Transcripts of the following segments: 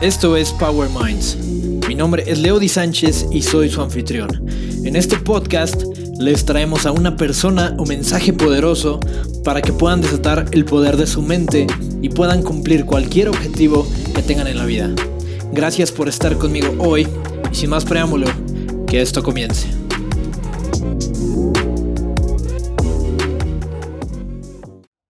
Esto es Power Minds. Mi nombre es Leo Di Sánchez y soy su anfitrión. En este podcast les traemos a una persona o mensaje poderoso para que puedan desatar el poder de su mente y puedan cumplir cualquier objetivo que tengan en la vida. Gracias por estar conmigo hoy y sin más preámbulo, que esto comience.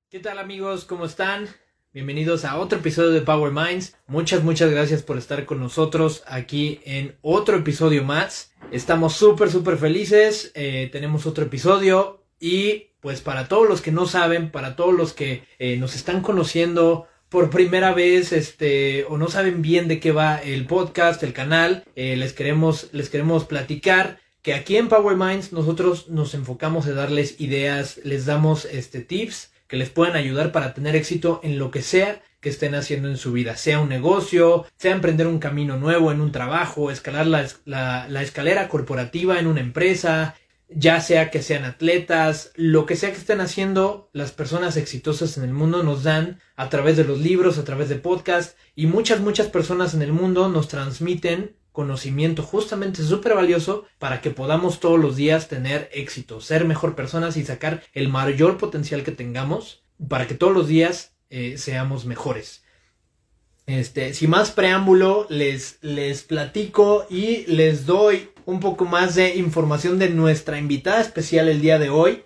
¿Qué tal amigos? ¿Cómo están? Bienvenidos a otro episodio de Power Minds. Muchas, muchas gracias por estar con nosotros aquí en otro episodio más. Estamos súper, súper felices. Eh, tenemos otro episodio y pues para todos los que no saben, para todos los que eh, nos están conociendo por primera vez, este, o no saben bien de qué va el podcast, el canal, eh, les queremos, les queremos platicar que aquí en Power Minds nosotros nos enfocamos en darles ideas, les damos este tips que les puedan ayudar para tener éxito en lo que sea que estén haciendo en su vida, sea un negocio, sea emprender un camino nuevo en un trabajo, escalar la, escalera corporativa en una empresa, ya sea que sean atletas, lo que sea que estén haciendo, las personas exitosas en el mundo nos dan a través de los libros, a través de podcasts y muchas, muchas personas en el mundo nos transmiten conocimiento justamente súper valioso para que podamos todos los días tener éxito, ser mejor personas y sacar el mayor potencial que tengamos para que todos los días eh, seamos mejores. Este, sin más preámbulo, les, les platico y les doy un poco más de información de nuestra invitada especial el día de hoy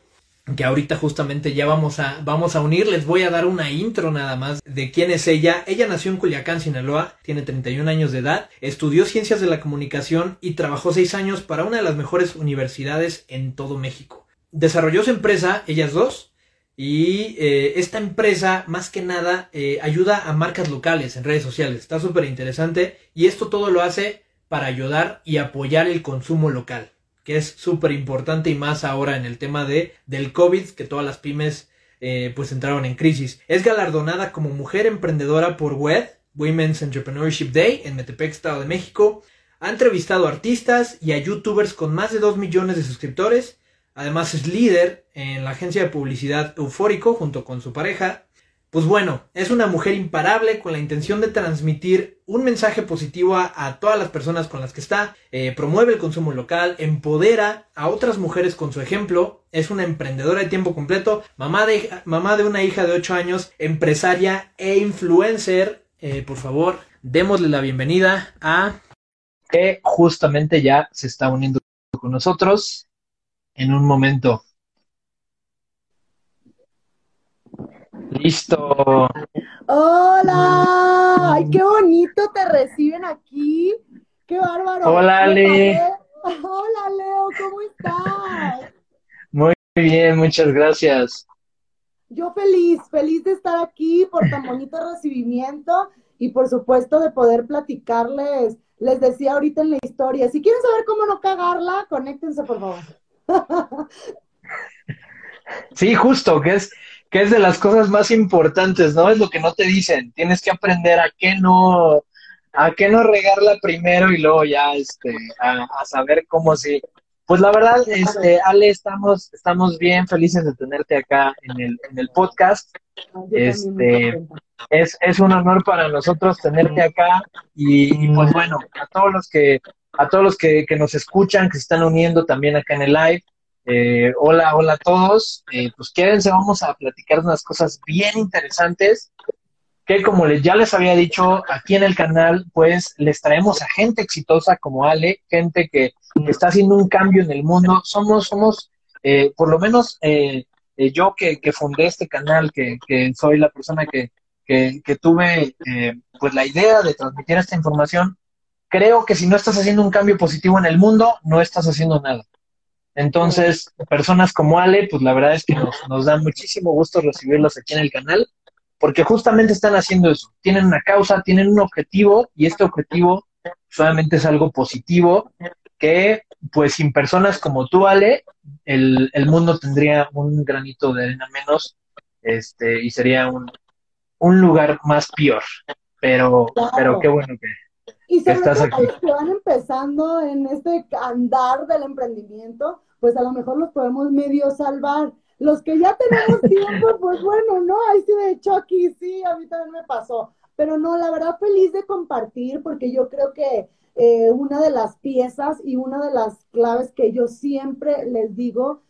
que ahorita justamente ya vamos a, vamos a unir. Les voy a dar una intro nada más de quién es ella. Ella nació en Culiacán, Sinaloa, tiene 31 años de edad, estudió ciencias de la comunicación y trabajó 6 años para una de las mejores universidades en todo México. Desarrolló su empresa, ellas dos, y eh, esta empresa más que nada eh, ayuda a marcas locales en redes sociales. Está súper interesante y esto todo lo hace para ayudar y apoyar el consumo local que es súper importante y más ahora en el tema de, del COVID, que todas las pymes eh, pues entraron en crisis. Es galardonada como mujer emprendedora por WED, Women's Entrepreneurship Day, en Metepec, Estado de México. Ha entrevistado a artistas y a youtubers con más de 2 millones de suscriptores. Además es líder en la agencia de publicidad Eufórico junto con su pareja. Pues bueno, es una mujer imparable con la intención de transmitir un mensaje positivo a, todas las personas con las que está, eh, promueve el consumo local, empodera a otras mujeres con su ejemplo, es una emprendedora de tiempo completo, mamá de, mamá de una hija de 8 años, empresaria e influencer. Eh, por favor, démosle la bienvenida a... Que justamente ya se está uniendo con nosotros en un momento. Listo. Hola, ay, qué bonito te reciben aquí. Qué bárbaro. Hola, Ale. Hola, Leo, ¿cómo estás? Muy bien, muchas gracias. Yo feliz, feliz de estar aquí por tan bonito recibimiento y por supuesto de poder platicarles. Les decía ahorita en la historia, si quieren saber cómo no cagarla, conéctense por favor. Sí, justo, que es que es de las cosas más importantes, ¿no? Es lo que no te dicen. Tienes que aprender a qué no, a qué no regarla primero y luego ya, este, a, saber cómo sí. Pues la verdad, este, Ale, estamos, estamos bien felices de tenerte acá en el, en el podcast. Este, es, es un honor para nosotros tenerte acá y, y, pues bueno, a todos los que, a todos los que, que nos escuchan, que se están uniendo también acá en el live, eh, hola, hola a todos. Eh, pues quédense, vamos a platicar unas cosas bien interesantes que como les, ya les había dicho aquí en el canal, pues les traemos a gente exitosa como Ale, gente que, está haciendo un cambio en el mundo. Somos, somos, eh, por lo menos yo que, fundé este canal, que, que soy la persona que, que tuve pues la idea de transmitir esta información, creo que si no estás haciendo un cambio positivo en el mundo, no estás haciendo nada. Entonces, personas como Ale, pues la verdad es que nos, nos da muchísimo gusto recibirlos aquí en el canal, porque justamente están haciendo eso. Tienen una causa, tienen un objetivo, y este objetivo solamente es algo positivo, que pues sin personas como tú, Ale, el, el mundo tendría un granito de arena menos, este, y sería un, un lugar más peor. Pero, pero qué bueno que, y sobre todo los que van empezando en este andar del emprendimiento, pues a lo mejor los podemos medio salvar. Los que ya tenemos tiempo, pues bueno, ¿no? Ahí sí, de aquí sí, a mí también me pasó. pero no, la verdad feliz de compartir porque yo creo que eh, una de las piezas y una de las claves que yo siempre les digo,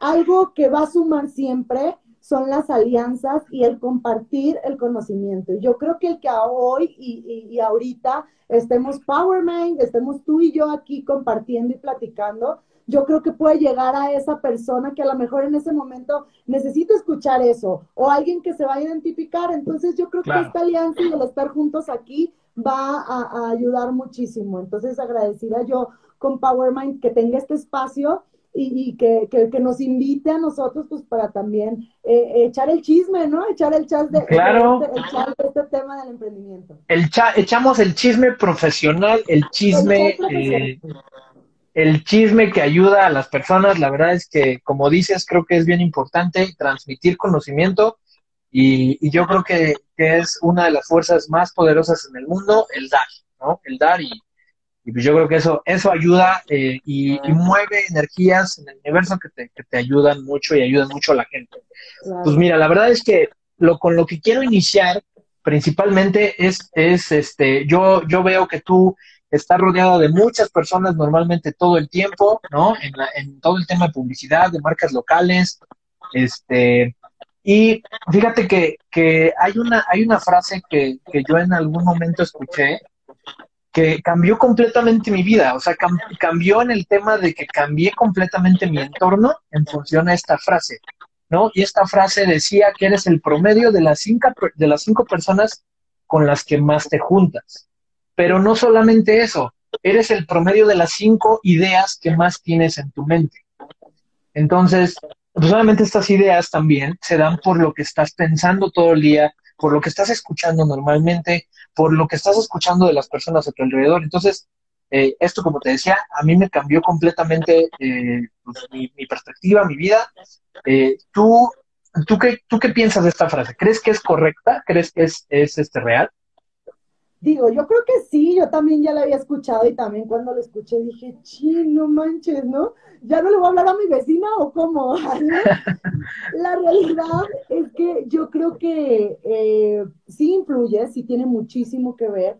algo que va a sumar siempre son las alianzas y el compartir el conocimiento. Yo creo que el que hoy y, y, ahorita estemos PowerMind, estemos tú y yo aquí compartiendo y platicando, yo creo que puede llegar a esa persona que a lo mejor en ese momento necesita escuchar eso o alguien que se va a identificar. Entonces yo creo que esta alianza y el estar juntos aquí va a, ayudar muchísimo. Entonces agradecida yo con PowerMind que tenga este espacio y, que, que, nos invite a nosotros pues para también eh, echar el chisme, ¿no? Echar el chat de, este, este, tema del emprendimiento. El echamos el chisme profesional, el chisme, el, el chisme que ayuda a las personas. La verdad es que, como dices, creo que es bien importante transmitir conocimiento y, yo creo que, es una de las fuerzas más poderosas en el mundo, el dar, ¿no? El dar y, y pues yo creo que eso, eso ayuda eh, y, mueve energías en el universo que te, que te ayudan mucho y ayudan mucho a la gente. Pues mira, la verdad es que lo con lo que quiero iniciar principalmente es, es este, yo, yo veo que tú estás rodeado de muchas personas normalmente todo el tiempo, ¿no? En, en todo el tema de publicidad, de marcas locales, este, y fíjate que, que hay, una, hay una frase que, que, yo en algún momento escuché que cambió completamente mi vida, o sea, cambió en el tema de que cambié completamente mi entorno en función a esta frase, ¿no? Y esta frase decía que eres el promedio de las cinco, de las cinco personas con las que más te juntas. Pero no solamente eso, eres el promedio de las cinco ideas que más tienes en tu mente. Entonces, pues obviamente estas ideas también se dan por lo que estás pensando todo el día, por lo que estás escuchando normalmente, por lo que estás escuchando de las personas a tu alrededor. Entonces, eh, esto, como te decía, a mí me cambió completamente eh, pues, mi, perspectiva, mi vida. Eh, ¿tú, tú, qué, ¿Tú qué piensas de esta frase? ¿Crees que es correcta? ¿Crees que es, es este, real? Digo, yo creo que sí, yo también ya la había escuchado y también cuando lo escuché dije, chino manches, ¿no? Ya no le voy a hablar a mi vecina o cómo. la realidad es que yo creo que eh, sí influye, sí tiene muchísimo que ver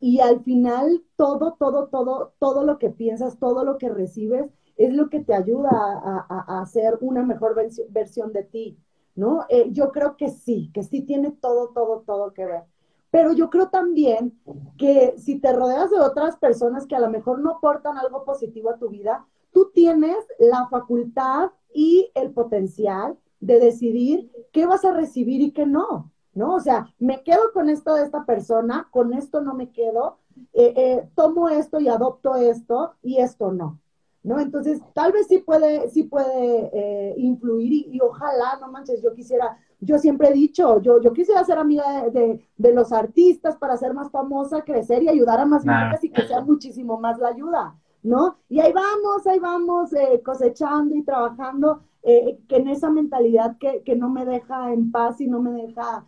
y al final todo, todo, todo, todo lo que piensas, todo lo que recibes es lo que te ayuda a, hacer una mejor versión de ti, ¿no? Eh, yo creo que sí, que sí tiene todo, todo, todo que ver. Pero yo creo también que si te rodeas de otras personas que a lo mejor no aportan algo positivo a tu vida, tú tienes la facultad y el potencial de decidir qué vas a recibir y qué no, ¿no? O sea, me quedo con esto de esta persona, con esto no me quedo, eh, eh, tomo esto y adopto esto y esto no. ¿no? Entonces, tal vez sí puede, sí puede eh, influir y, ojalá, no manches, yo quisiera, yo siempre he dicho, yo, yo quisiera ser amiga de, los artistas para ser más famosa, crecer y ayudar a más marcas y que sea muchísimo más la ayuda, ¿no? Y ahí vamos, ahí vamos eh, cosechando y trabajando eh, que en esa mentalidad que, que, no me deja en paz y no me deja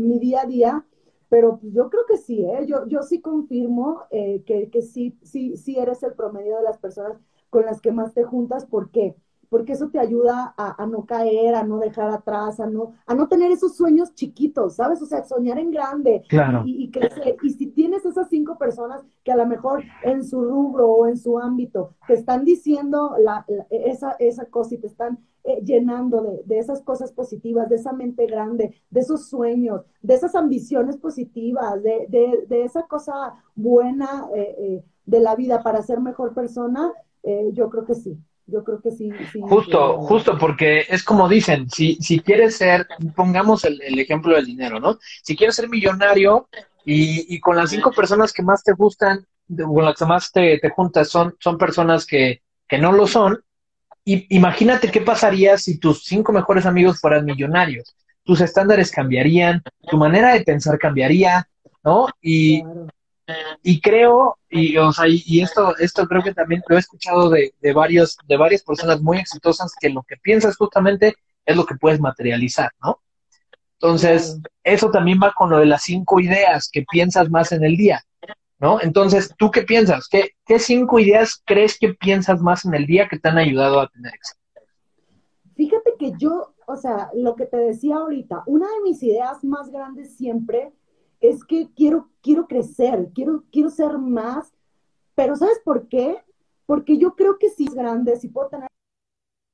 mi día a día, pero pues, yo creo que sí, ¿eh? yo, yo sí confirmo que, que sí, sí, sí eres el promedio de las personas con las que más te juntas, ¿por qué? Porque eso te ayuda a, no caer, a no dejar atrás, a no, a no tener esos sueños chiquitos, ¿sabes? O sea, soñar en grande y, crecer. Y si tienes esas cinco personas que a lo mejor en su rubro o en su ámbito te están diciendo la, esa, esa cosa y te están eh, llenando de, de, esas cosas positivas, de esa mente grande, de esos sueños, de esas ambiciones positivas, de, de, de esa cosa buena eh, eh, de la vida para ser mejor persona, eh, yo creo que sí. Yo creo que sí. justo, justo, porque es como dicen, si, si quieres ser, pongamos el, ejemplo del dinero, ¿no? Si quieres ser millonario y, y, con las cinco personas que más te gustan, con las que más te, te juntas, son, son personas que, que no lo son, y, imagínate qué pasaría si tus cinco mejores amigos fueran millonarios. Tus estándares cambiarían, tu manera de pensar cambiaría, ¿no? Y, y creo, y, o sea, y, esto, esto creo que también lo he escuchado de, de, varios, de varias personas muy exitosas que lo que piensas justamente es lo que puedes materializar, ¿no? Entonces, eso también va con lo de las cinco ideas que piensas más en el día, ¿no? Entonces, ¿tú qué piensas? ¿Qué, qué cinco ideas crees que piensas más en el día que te han ayudado a tener éxito? Fíjate que yo, o sea, lo que te decía ahorita, una de mis ideas más grandes siempre es que quiero, quiero crecer, quiero, quiero ser más, pero ¿sabes por qué? Porque yo creo que si es grande, si puedo tener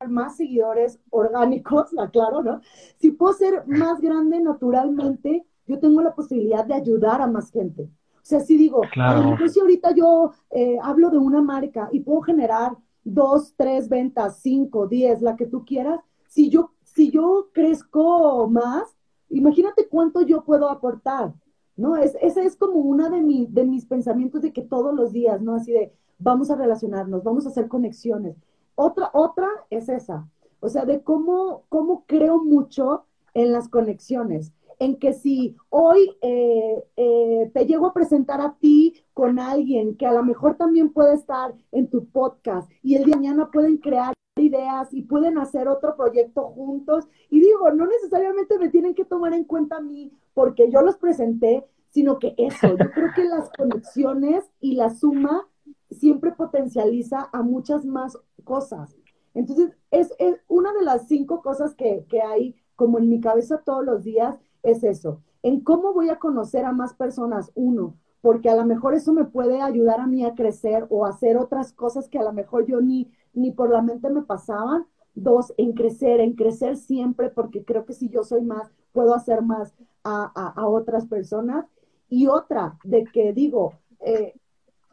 más seguidores orgánicos, aclaro, ¿no? Si puedo ser más grande naturalmente, yo tengo la posibilidad de ayudar a más gente. O sea, si digo, claro. si ahorita yo eh, hablo de una marca y puedo generar dos, tres ventas, cinco, diez, la que tú quieras, si yo, si yo crezco más, imagínate cuánto yo puedo aportar, ¿no? Es, ese es como una de, mi, de mis pensamientos de que todos los días, ¿no? Así de, vamos a relacionarnos, vamos a hacer conexiones. Otra, otra es esa, o sea, de cómo, cómo creo mucho en las conexiones, en que si hoy eh, eh, te llego a presentar a ti con alguien que a lo mejor también puede estar en tu podcast y el día de mañana pueden crear ideas y pueden hacer otro proyecto juntos. Y digo, no necesariamente me tienen que tomar en cuenta a mí porque yo los presenté, sino que eso, yo creo que las conexiones y la suma siempre potencializa a muchas más cosas. Entonces, es, una de las cinco cosas que, que hay como en mi cabeza todos los días, es eso, en cómo voy a conocer a más personas, uno, porque a lo mejor eso me puede ayudar a mí a crecer o hacer otras cosas que a lo mejor yo ni, ni por la mente me pasaban. Dos, en crecer, en crecer siempre, porque creo que si yo soy más, puedo hacer más a, otras personas. Y otra, de que digo, eh,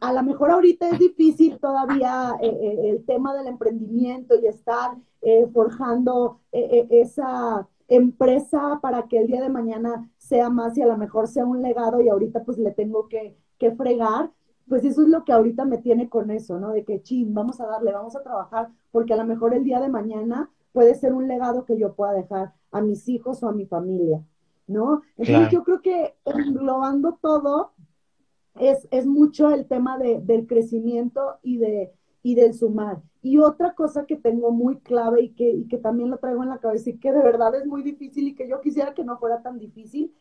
a lo mejor ahorita es difícil todavía eh, eh, el tema del emprendimiento y estar forjando esa empresa para que el día de mañana sea más y a lo mejor sea un legado y ahorita pues le tengo que, que fregar, pues eso es lo que ahorita me tiene con eso, ¿no? De que, chin, vamos a darle, vamos a trabajar, porque a lo mejor el día de mañana puede ser un legado que yo pueda dejar a mis hijos o a mi familia, ¿no? Entonces yo creo que englobando todo, es, es mucho el tema de, del crecimiento y, de, y del sumar. Y otra cosa que tengo muy clave y que, y que también lo traigo en la cabeza y que de verdad es muy difícil y que yo quisiera que no fuera tan difícil,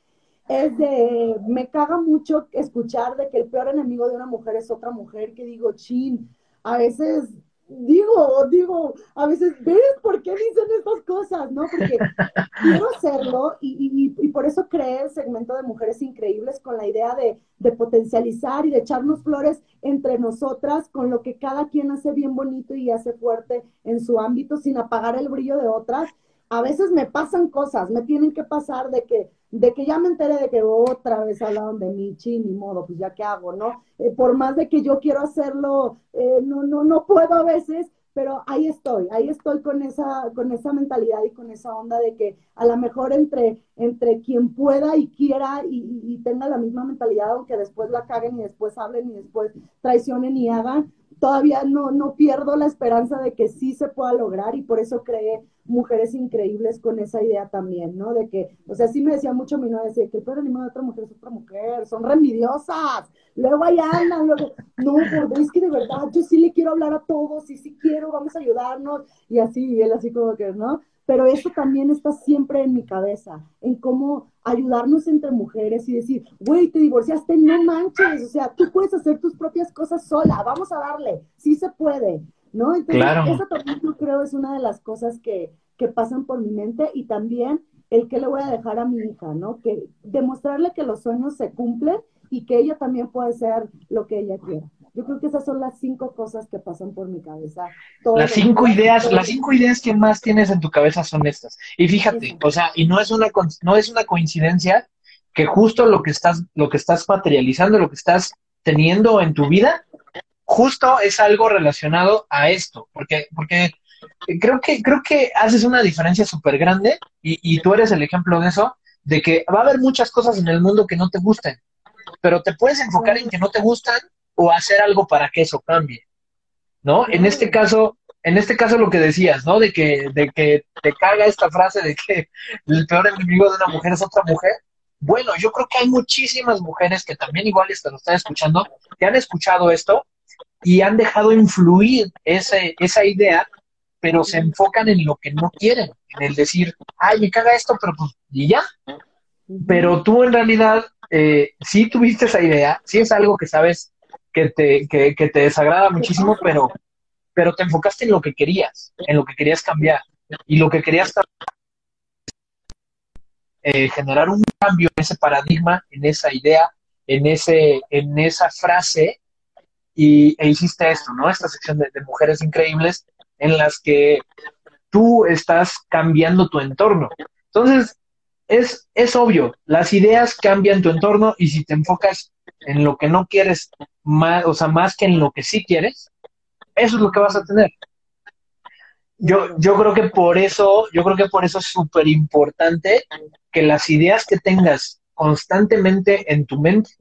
es de, me caga mucho escuchar de que el peor enemigo de una mujer es otra mujer, que digo, chin, a veces digo, digo, a veces, ¿ves por qué dicen estas cosas? ¿No? Porque quiero hacerlo y, y, y, por eso creé el segmento de Mujeres Increíbles con la idea de, de, potencializar y de echarnos flores entre nosotras con lo que cada quien hace bien bonito y hace fuerte en su ámbito sin apagar el brillo de otras. A veces me pasan cosas, me tienen que pasar de que de que ya me enteré de que otra vez hablaron de mí, chi, ni modo, pues ya qué hago, ¿no? Eh, por más de que yo quiero hacerlo, eh, no, no, no puedo a veces, pero ahí estoy, ahí estoy con esa, con esa mentalidad y con esa onda de que a lo mejor entre, entre quien pueda y quiera y, tenga la misma mentalidad, aunque después la caguen y después hablen y después traicionen y hagan, todavía no, no pierdo la esperanza de que sí se pueda lograr y por eso creé mujeres increíbles con esa idea también, ¿no? De que, o sea, sí me decía mucho mi novia, decía que el peor animal de otra mujer es otra mujer, son remidiosas, luego ahí andan, luego, no, porque es que de verdad yo sí le quiero hablar a todos y sí quiero, vamos a ayudarnos, y así, y él así como que, ¿no? Pero eso también está siempre en mi cabeza, en cómo ayudarnos entre mujeres y decir, güey, te divorciaste, no manches, o sea, tú puedes hacer tus propias cosas sola, vamos a darle, sí se puede. ¿No? Entonces, eso también yo creo es una de las cosas que, que pasan por mi mente y también el que le voy a dejar a mi hija, ¿no? Que demostrarle que los sueños se cumplen y que ella también puede ser lo que ella quiera. Yo creo que esas son las cinco cosas que pasan por mi cabeza. las cinco ideas, las cinco ideas que más tienes en tu cabeza son estas. Y fíjate, o sea, y no es una no es una coincidencia que justo lo que estás lo que estás materializando, lo que estás teniendo en tu vida justo es algo relacionado a esto, porque, porque creo que, creo que haces una diferencia súper grande y, y, tú eres el ejemplo de eso, de que va a haber muchas cosas en el mundo que no te gusten, pero te puedes enfocar en que no te gustan o hacer algo para que eso cambie, ¿no? En este caso, en este caso lo que decías, ¿no? De que, de que te carga esta frase de que el peor enemigo de una mujer es otra mujer. Bueno, yo creo que hay muchísimas mujeres que también igual te lo están escuchando, que han escuchado esto y han dejado influir ese, esa idea, pero se enfocan en lo que no quieren, en el decir, ay, me caga esto, pero pues, y ya. Pero tú en realidad eh, sí tuviste esa idea, sí es algo que sabes que te, que, que te desagrada muchísimo, pero, pero te enfocaste en lo que querías, en lo que querías cambiar. Y lo que querías eh, generar un cambio en ese paradigma, en esa idea, en, ese, en esa frase, y, e hiciste esto, ¿no? Esta sección de, mujeres increíbles en las que tú estás cambiando tu entorno. Entonces, es, es obvio, las ideas cambian tu entorno y si te enfocas en lo que no quieres, más, o sea, más que en lo que sí quieres, eso es lo que vas a tener. Yo, yo creo que por eso, yo creo que por eso es súper importante que las ideas que tengas constantemente en tu mente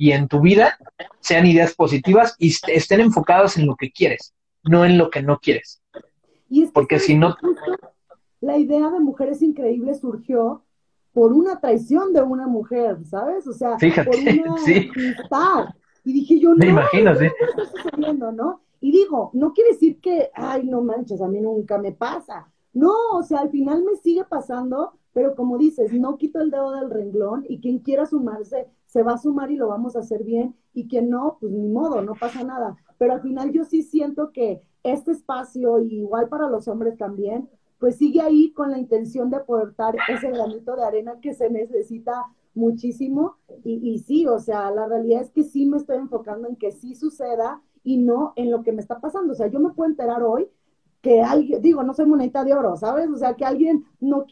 y en tu vida sean ideas positivas y estén enfocadas en lo que quieres, no en lo que no quieres. Porque si no... La idea de mujeres increíbles surgió por una traición de una mujer, ¿sabes? O sea, por una sí. Y dije yo, no, Me imagino, sí. está sucediendo, ¿no? Y digo, no quiere decir que, ay, no manches, a mí nunca me pasa. No, o sea, al final me sigue pasando, pero como dices, no quito el dedo del renglón y quien quiera sumarse, se va a sumar y lo vamos a hacer bien. Y quien no, pues ni modo, no pasa nada. Pero al final yo sí siento que este espacio, igual para los hombres también, pues sigue ahí con la intención de aportar ese granito de arena que se necesita muchísimo. Y, y, sí, o sea, la realidad es que sí me estoy enfocando en que sí suceda y no en lo que me está pasando. O sea, yo me puedo enterar hoy que alguien, digo, no soy moneta de oro, ¿sabes? O sea, que alguien no,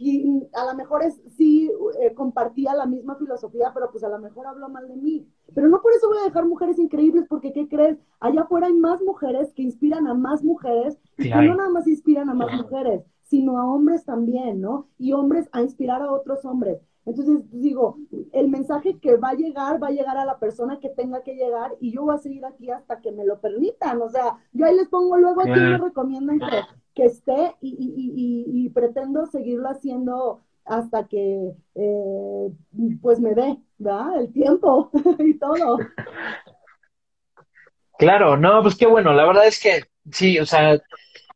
a lo mejor es, sí eh, compartía la misma filosofía, pero pues a lo mejor habló mal de mí. Pero no por eso voy a dejar mujeres increíbles, porque ¿qué crees? Allá afuera hay más mujeres que inspiran a más mujeres y que no nada más inspiran a más mujeres, sino a hombres también, ¿no? Y hombres a inspirar a otros hombres. Entonces, digo, el mensaje que va a llegar, va a llegar a la persona que tenga que llegar y yo voy a seguir aquí hasta que me lo permitan. O sea, yo ahí les pongo luego a quien me recomiendan que, que esté y, y, y, pretendo seguirlo haciendo hasta que eh, pues me dé, ¿verdad? El tiempo y todo. Claro, no, pues qué bueno, la verdad es que sí, o sea,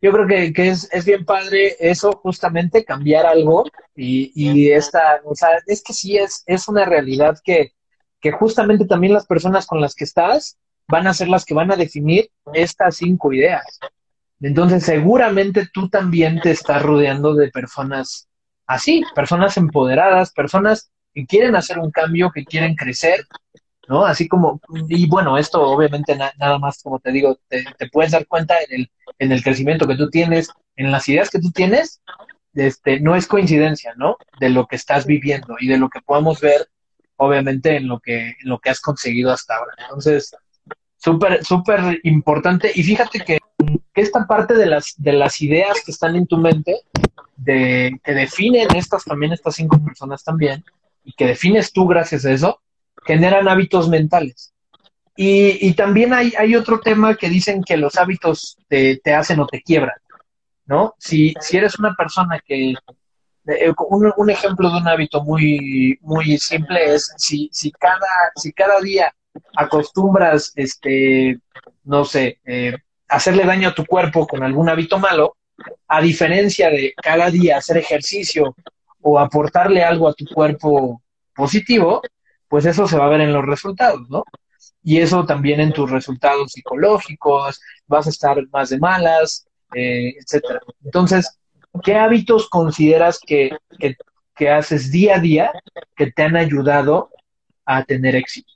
yo creo que, es, bien padre eso, justamente cambiar algo y, y, esta, o sea, es que sí es, es una realidad que, que justamente también las personas con las que estás van a ser las que van a definir estas cinco ideas. Entonces, seguramente tú también te estás rodeando de personas así, personas empoderadas, personas que quieren hacer un cambio, que quieren crecer, ¿no? Así como, y bueno, esto obviamente nada más, como te digo, te, puedes dar cuenta en el, en el crecimiento que tú tienes, en las ideas que tú tienes, este, no es coincidencia, ¿no? De lo que estás viviendo y de lo que podamos ver, obviamente, en lo que, en lo que has conseguido hasta ahora. Entonces, súper, súper importante. Y fíjate que, que, esta parte de las, de las ideas que están en tu mente, de, que definen estas también, estas cinco personas también, y que defines tú gracias a eso, generan hábitos mentales. Y, y también hay, otro tema que dicen que los hábitos te, te hacen o te quiebran, ¿no? Si, si eres una persona que... Eh, un, un, ejemplo de un hábito muy, muy simple es si, si, cada, si cada día acostumbras, este, no sé, eh, hacerle daño a tu cuerpo con algún hábito malo, a diferencia de cada día hacer ejercicio o aportarle algo a tu cuerpo positivo, pues eso se va a ver en los resultados, ¿no? Y eso también en tus resultados psicológicos, vas a estar más de malas, eh, etcétera. Entonces, ¿qué hábitos consideras que, que, haces día a día que te han ayudado a tener éxito?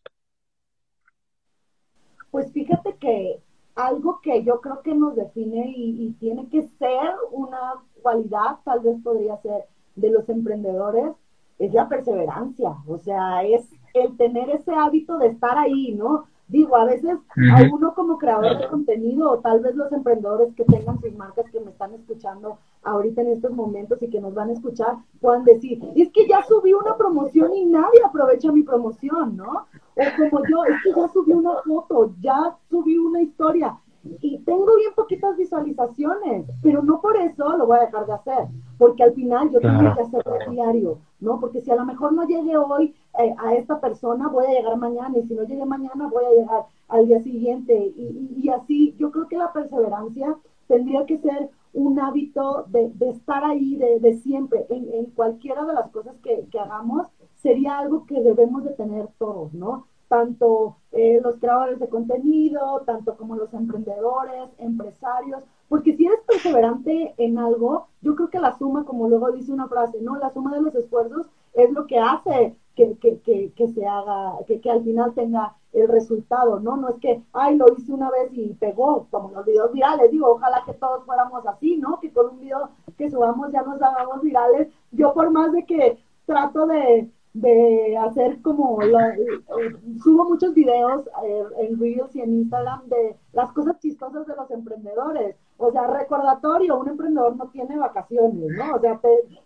Pues fíjate que algo que yo creo que nos define y, tiene que ser una cualidad, tal vez podría ser de los emprendedores, es la perseverancia. O sea, es el tener ese hábito de estar ahí, ¿no? Digo, a veces a uno como creador de contenido, o tal vez los emprendedores que tengan sus marcas que me están escuchando ahorita en estos momentos y que nos van a escuchar, puedan decir, es que ya subí una promoción y nadie aprovecha mi promoción, ¿no? O como yo, es que ya subí una foto, ya subí una historia y tengo bien poquitas visualizaciones, pero no por eso lo voy a dejar de hacer, porque al final yo tengo que hacerlo diario, ¿no? Porque si a lo mejor no llegue hoy eh, a esta persona, voy a llegar mañana, y si no llegue mañana, voy a llegar al día siguiente, y, y, así yo creo que la perseverancia tendría que ser un hábito de, de estar ahí de, de siempre, en, en, cualquiera de las cosas que, que hagamos, sería algo que debemos de tener todos, ¿no? Tanto eh, los creadores de contenido, tanto como los emprendedores, empresarios, porque si eres perseverante en algo, yo creo que la suma, como luego dice una frase, ¿no? La suma de los esfuerzos es lo que hace que, que, que, que se haga, que, que al final tenga el resultado, ¿no? No es que, ay, lo hice una vez y pegó, como los videos virales, digo, ojalá que todos fuéramos así, ¿no? Que con un video que subamos ya nos hagamos virales. Yo por más de que trato de, de hacer como, eh, subo muchos videos eh, en Reels y en Instagram de las cosas chistosas de los emprendedores. O sea, recordatorio, un emprendedor no tiene vacaciones, ¿no? O sea,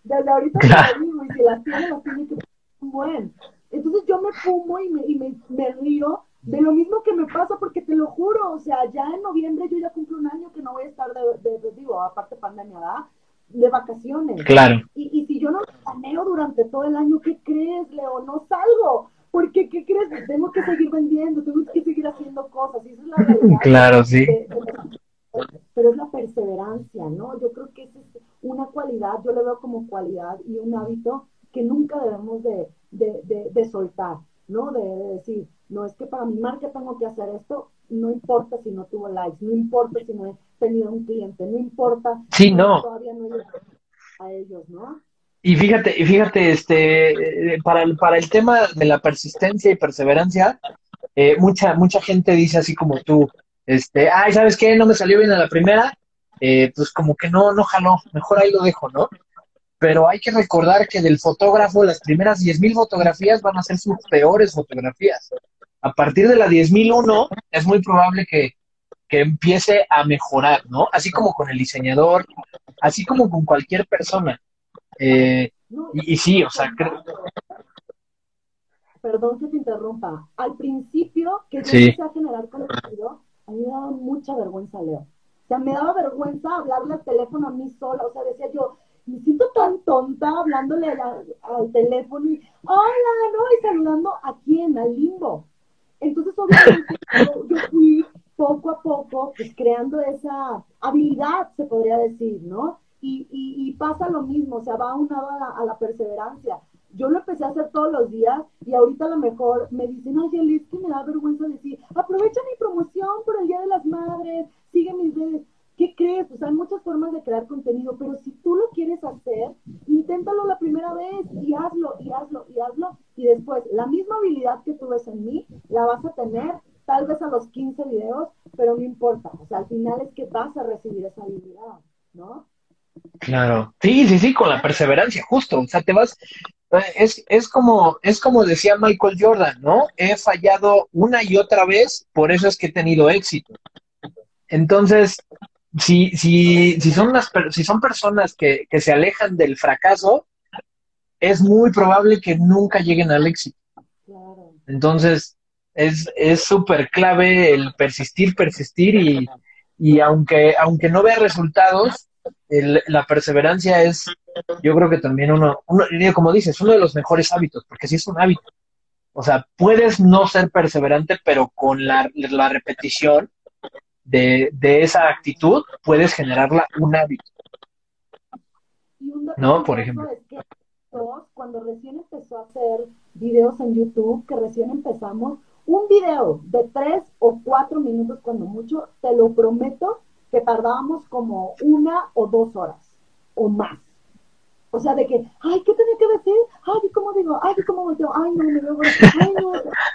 desde ahorita te digo, y si las tiene, las tiene que buen. Entonces yo me fumo y me, y me, me río de lo mismo que me pasa, porque te lo juro, o sea, ya en noviembre yo ya cumplo un año que no voy a estar de, de, digo, aparte pandemia, ¿verdad? De vacaciones. Claro. Y si yo no planeo durante todo el año, ¿qué crees, Leo? No salgo. Porque, ¿qué crees? Tengo que seguir vendiendo, tengo que seguir haciendo cosas. Y eso es la realidad. Claro, sí. pero es la perseverancia, ¿no? Yo creo que esa es una cualidad, yo le veo como cualidad y un hábito que nunca debemos de, de, de, de soltar, ¿no? De, decir, no es que para mi marca tengo que hacer esto, no importa si no tuvo likes, no importa si no he tenido un cliente, no importa sí, si no. todavía no he a ellos, ¿no? Y fíjate, y fíjate, este, para el, para el tema de la persistencia y perseverancia, eh, mucha, mucha gente dice así como tú, este, ay, ¿sabes qué? No me salió bien a la primera, eh, pues como que no, no jaló, mejor ahí lo dejo, ¿no? Pero hay que recordar que del fotógrafo las primeras 10.000 fotografías van a ser sus peores fotografías. A partir de la 10.001 es muy probable que, que empiece a mejorar, ¿no? Así como con el diseñador, así como con cualquier persona. Eh, y, y, sí, o sea, creo... Perdón que te interrumpa. Al principio que yo Sí. empecé a generar contenido, a mí me daba mucha vergüenza, Leo. O sea, me daba vergüenza hablarle al teléfono a mí sola. O sea, decía yo, me siento tan tonta hablándole al teléfono y, hola, ¿no? Y saludando a quién, al limbo. Entonces, obviamente, yo, yo fui poco a poco, pues creando esa habilidad, se podría decir, ¿no? Y, y, y pasa lo mismo, o sea, va aunado a la, a la perseverancia. Yo lo empecé a hacer todos los días y ahorita a lo mejor me dicen, oye, Liz, que me da vergüenza decir, aprovecha mi promoción por el Día de las Madres, sigue mis redes. ¿Qué crees? Pues hay muchas formas de crear contenido, pero si tú lo quieres hacer, inténtalo la primera vez y hazlo, y hazlo, y hazlo. Y después, la misma habilidad que tú ves en mí, la vas a tener tal vez a los 15 videos, pero no importa. O sea, al final es que vas a recibir esa habilidad, ¿no? Claro. Sí, sí, sí, con la perseverancia, justo. O sea, te vas. eh, Es, es como, es como decía Michael Jordan, ¿no? He fallado una y otra vez, por eso es que he tenido éxito. Entonces, si, si, si son las, si son personas que, que se alejan del fracaso, es muy probable que nunca lleguen al éxito. Entonces, es es súper clave el persistir, persistir y, y aunque, aunque no vea resultados, el- la perseverancia es, yo creo que también uno, uno, como dices, uno de los mejores hábitos, porque sí es un hábito. O sea, puedes no ser perseverante, pero con la, la repetición de, de esa actitud puedes generarla un hábito. No, por ejemplo. Cuando recién empezó a hacer videos en YouTube, que recién empezamos, un video de tres o cuatro minutos, cuando mucho, te lo prometo que tardábamos como una o dos horas o más. O sea, de que, ay, ¿qué tenía que decir? Ay, ¿cómo digo? Ay, ¿cómo volteo? Ay, no, me veo. Ay.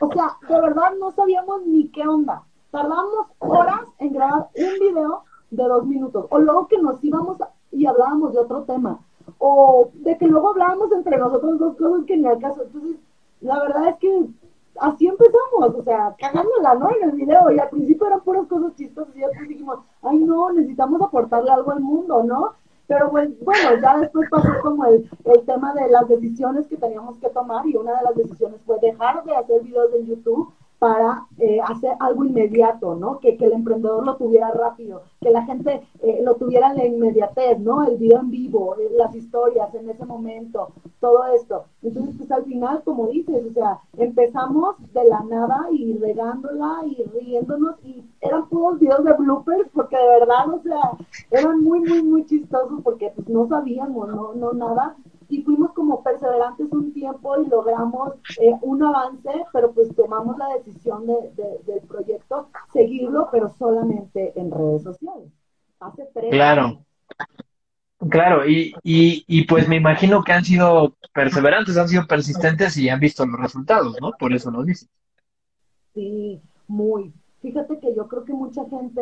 O sea, de verdad no sabíamos ni qué onda. Tardamos horas en grabar un video de dos minutos. O luego que nos íbamos y hablábamos de otro tema. O de que luego hablábamos entre nosotros dos cosas que ni al caso. Entonces, la verdad es que así empezamos, o sea, cagándola, ¿no? En el video. Y al principio eran puras cosas chistosas y después dijimos, ay, no, necesitamos aportarle algo al mundo, ¿no? Pero pues, bueno, ya después pasó como el, el tema de las decisiones que teníamos que tomar y una de las decisiones fue dejar de hacer videos en YouTube para eh, hacer algo inmediato, ¿no? Que, que el emprendedor lo tuviera rápido, que la gente eh, lo tuviera en la inmediatez, ¿no? El video en vivo, eh, las historias en ese momento, todo esto. Entonces, pues al final, como dices, o sea, empezamos de la nada y regándola y riéndonos y eran puros videos de bloopers porque de verdad, o sea, eran muy, muy, muy chistosos porque pues no sabíamos, no, no nada y fuimos como perseverantes un tiempo y logramos eh, un avance, pero pues tomamos la decisión de, de- del proyecto seguirlo, pero solamente en redes sociales. Hace tres Claro. años. Claro, y, y, y pues me imagino que han sido perseverantes, han sido persistentes y han visto los resultados, ¿no? Por eso lo dicen. Sí, muy. Fíjate que yo creo que mucha gente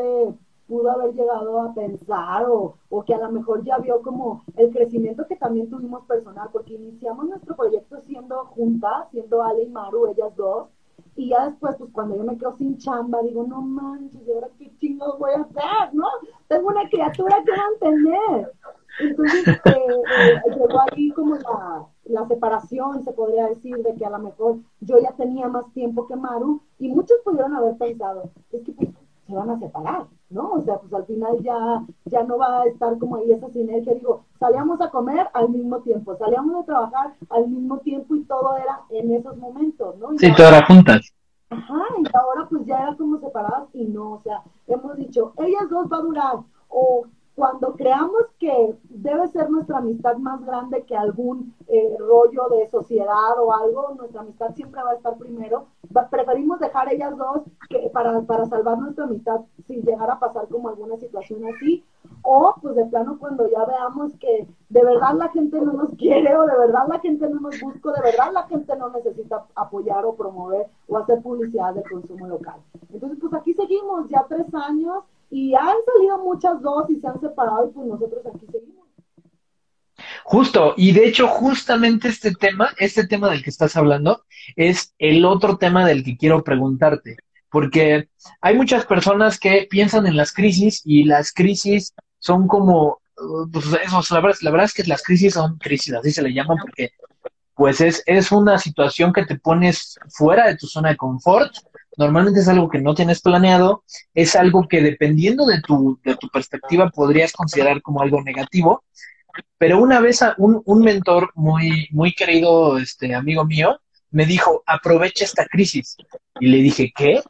pudo haber llegado a pensar o, o, que a lo mejor ya vio como el crecimiento que también tuvimos personal, porque iniciamos nuestro proyecto siendo juntas, siendo Ale y Maru, ellas dos, y ya después, pues cuando yo me quedo sin chamba, digo, no manches, ¿y ahora qué chingados voy a hacer? ¿No? Tengo una criatura que mantener. Entonces, eh, eh, llegó ahí como la, la, separación, se podría decir, de que a lo mejor yo ya tenía más tiempo que Maru, y muchos pudieron haber pensado, es que pues, se van a separar, ¿no? O sea, pues al final ya, ya no va a estar como ahí esa sinergia. Digo, salíamos a comer al mismo tiempo, salíamos a trabajar al mismo tiempo y todo era en esos momentos, ¿no? Y sí, todo era juntas. Ajá, y ahora pues ya era como separadas y no, o sea, hemos dicho, ellas dos va a durar, o cuando creamos que debe ser nuestra amistad más grande que algún eh, rollo de sociedad o algo, nuestra amistad siempre va a estar primero. preferimos dejar ellas dos para, para salvar nuestra amistad sin llegar a pasar como alguna situación así. O pues de plano cuando ya veamos que de verdad la gente no nos quiere o de verdad la gente no nos busca, de verdad la gente no necesita apoyar o promover o hacer publicidad de consumo local. Entonces pues aquí seguimos ya tres años y han salido muchas dos y se han separado y pues nosotros aquí seguimos. Justo, y de hecho justamente este tema, este tema del que estás hablando, es el otro tema del que quiero preguntarte, porque hay muchas personas que piensan en las crisis y las crisis son como, pues eso, la verdad, la verdad es que las crisis son crisis, así se le llaman porque pues es, es una situación que te pones fuera de tu zona de confort, normalmente es algo que no tienes planeado, es algo que dependiendo de tu, de tu perspectiva podrías considerar como algo negativo, pero una vez un, un mentor muy, muy querido, este amigo mío, me dijo, aprovecha esta crisis. Y le dije, ¿qué?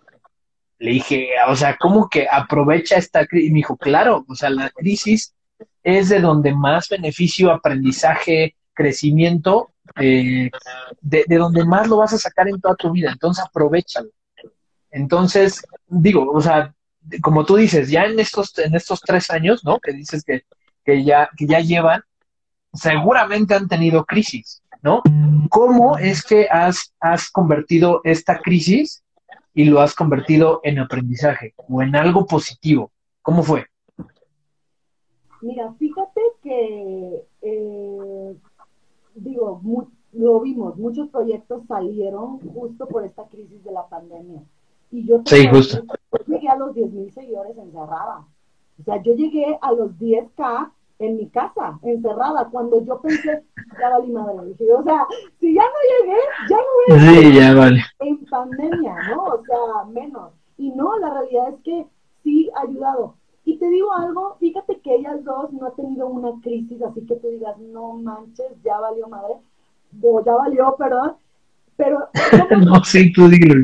Le dije, o sea, ¿cómo que aprovecha esta crisis? Y me dijo, claro, o sea, la crisis es de donde más beneficio, aprendizaje, crecimiento, eh, de, de donde más lo vas a sacar en toda tu vida. Entonces, aprovechalo. Entonces, digo, o sea, como tú dices, ya en estos, en estos tres años, ¿no? Que dices que, que, ya, que ya llevan, seguramente han tenido crisis, ¿no? ¿Cómo es que has, has convertido esta crisis y lo has convertido en aprendizaje o en algo positivo? ¿Cómo fue? Mira, fíjate que, eh, digo, lo vimos, muchos proyectos salieron justo por esta crisis de la pandemia. Y yo, sí, justo. llegué a los 10 mil seguidores encerrada. O sea, yo llegué a los 10K en mi casa, encerrada, cuando yo pensé, ya valí madre. Dije, o sea, si ya no llegué, ya no voy a Sí, ya vale. En pandemia, ¿no? O sea, menos. Y no, la realidad es que sí ha ayudado. Y te digo algo, fíjate que ellas dos no han tenido una crisis, así que tú digas, no manches, ya valió madre, o ya valió, perdón. Pero. no, sí, tú dilo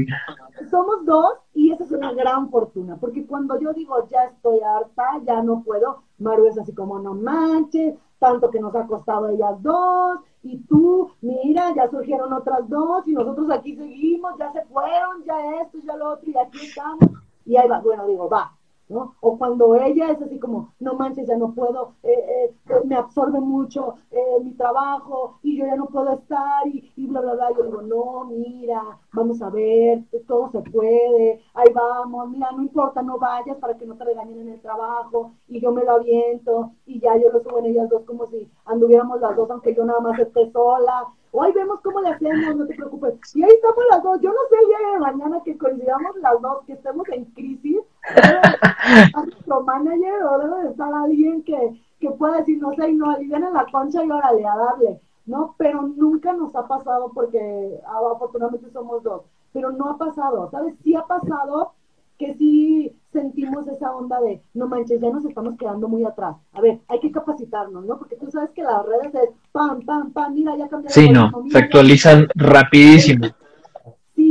somos dos y esa es una gran fortuna, porque cuando yo digo ya estoy harta, ya no puedo, Maru es así como no manches, tanto que nos ha costado ellas dos, y tú, mira, ya surgieron otras dos, y nosotros aquí seguimos, ya se fueron, ya esto, ya lo otro, y aquí estamos, y ahí va, bueno, digo, va, O cuando ella es así como, no manches, ya no puedo, eh, eh, eh, me absorbe mucho mi trabajo y yo ya no puedo estar y, y, bla, bla, bla. Yo digo, no, mira, vamos a ver, todo se puede, ahí vamos, mira, no importa, no vayas para que no te regañen en el trabajo y yo me lo aviento y ya yo lo subo en ellas dos como si anduviéramos las dos, aunque yo nada más esté sola. Ahí vemos cómo le hacemos, no te preocupes. Y ahí estamos las dos. Yo no sé el día de mañana que coincidamos las dos, que estemos en crisis nuestro manager o debe de estar alguien que, que pueda decir, no sé, y no, en la concha y órale, a darle, ¿no? Pero nunca nos ha pasado porque ah, afortunadamente somos dos, pero no ha pasado, ¿sabes? Sí ha pasado que sí sentimos esa onda de, no manches, ya nos estamos quedando muy atrás. A ver, hay que capacitarnos, ¿no? Porque tú sabes que las redes es pam, pam, pam, mira, ya cambiaron. Sí, no, se actualizan rapidísimo.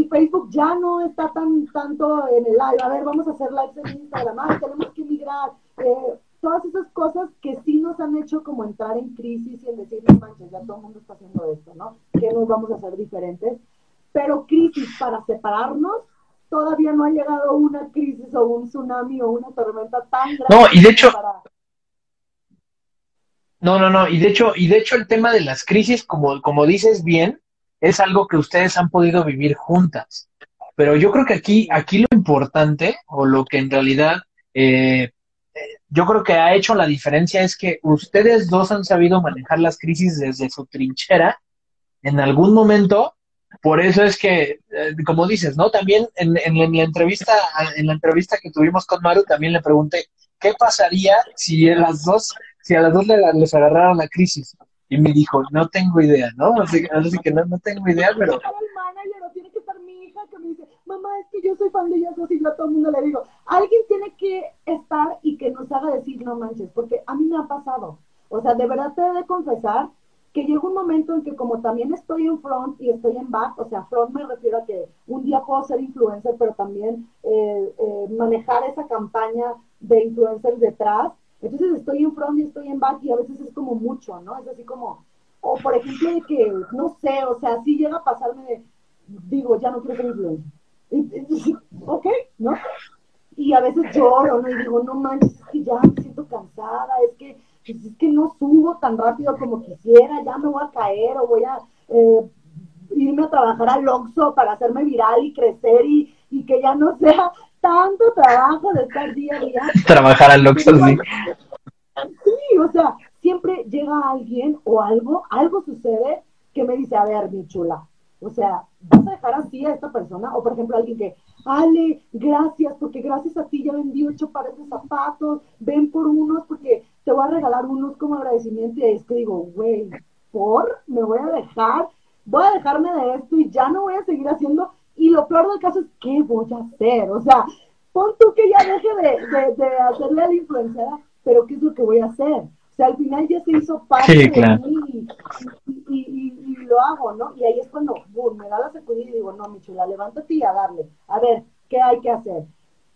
Facebook ya no está tan tanto en el live. A ver, vamos a hacer lives en Instagram. Ay, tenemos que migrar. Eh, todas esas cosas que sí nos han hecho como entrar en crisis y en decir, no manches, ya todo el mundo está haciendo esto, ¿no? Que nos vamos a hacer diferentes. Pero crisis para separarnos, todavía no ha llegado una crisis o un tsunami o una tormenta tan grande. No, y de hecho, No, no, no, y de hecho, y de hecho el tema de las crisis, como, como dices bien, es algo que ustedes han podido vivir juntas. Pero yo creo que aquí, aquí lo importante, o lo que en realidad eh, yo creo que ha hecho la diferencia es que ustedes dos han sabido manejar las crisis desde su trinchera en algún momento. Por eso es que, eh, como dices, ¿no? También en, en, la entrevista, en la entrevista que tuvimos con Maru, también le pregunté qué pasaría si a las dos, si a las dos les agarraron la crisis. Y me dijo, no tengo idea, ¿no? Así, que no, no tengo idea, pero mamá, es que yo soy fan de y yo a todo el mundo le digo, alguien tiene que estar y que nos haga decir, no manches, porque a mí me ha pasado. O sea, de verdad te he de confesar que llega un momento en que como también estoy en front y estoy en back, o sea, front me refiero a que un día puedo ser influencer, pero también eh, eh, manejar esa campaña de influencers detrás. Entonces estoy en front y estoy en back y a veces es como mucho, ¿no? Es así como, o por ejemplo de que, no sé, o sea, si llega a pasarme, digo, ya no quiero ser influencer ok, ¿no? Y a veces lloro, ¿no? Y digo, no manches, es que ya me siento cansada, es que, pues, es que no subo tan rápido como quisiera, ya me voy a caer o voy a eh, irme a trabajar al Oxxo para hacerme viral y crecer y, y que ya no sea tanto trabajo de estar día a día. Trabajar al Oxxo, sí. Sí, o sea, siempre llega alguien o algo, algo sucede que me dice, a ver, mi chula, o sea, ¿vas a dejar así a esta persona? O por ejemplo, alguien que, Ale, gracias, porque gracias a ti ya vendí ocho pares de zapatos, ven por unos porque te voy a regalar unos como agradecimiento. Y es que digo, güey, ¿por? ¿Me voy a dejar? Voy a dejarme de esto y ya no voy a seguir haciendo. Y lo peor del caso es, ¿qué voy a hacer? O sea, pon tú que ya deje de, de, hacerle a la influenciada, pero ¿qué es lo que voy a hacer? O sea, al final ya se hizo parte de mí y, lo hago, ¿no? Y ahí es cuando, me da la sacudida y digo, no, mi chula, levántate y a darle. A ver, ¿qué hay que hacer?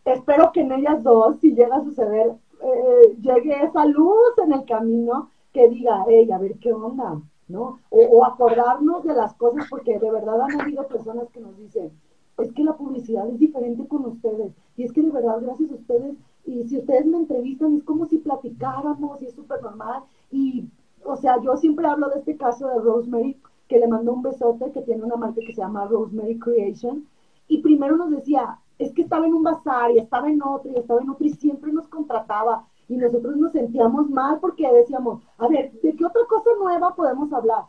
Espero que en ellas dos, si llega a suceder, eh, llegue esa luz en el camino que diga, hey, a ver qué onda, ¿no? O, acordarnos de las cosas, porque de verdad han habido personas que nos dicen, es que la publicidad es diferente con ustedes, y es que de verdad, gracias a ustedes, y si ustedes me entrevistan, es como si platicáramos, y es súper normal, y, o sea, yo siempre hablo de este caso de Rosemary, que le mandó un besote, que tiene una marca que se llama Rosemary Creation, y primero nos decía, es que estaba en un bazar y estaba en otro y estaba en otro y siempre nos contrataba y nosotros nos sentíamos mal porque decíamos, a ver, ¿de qué otra cosa nueva podemos hablar?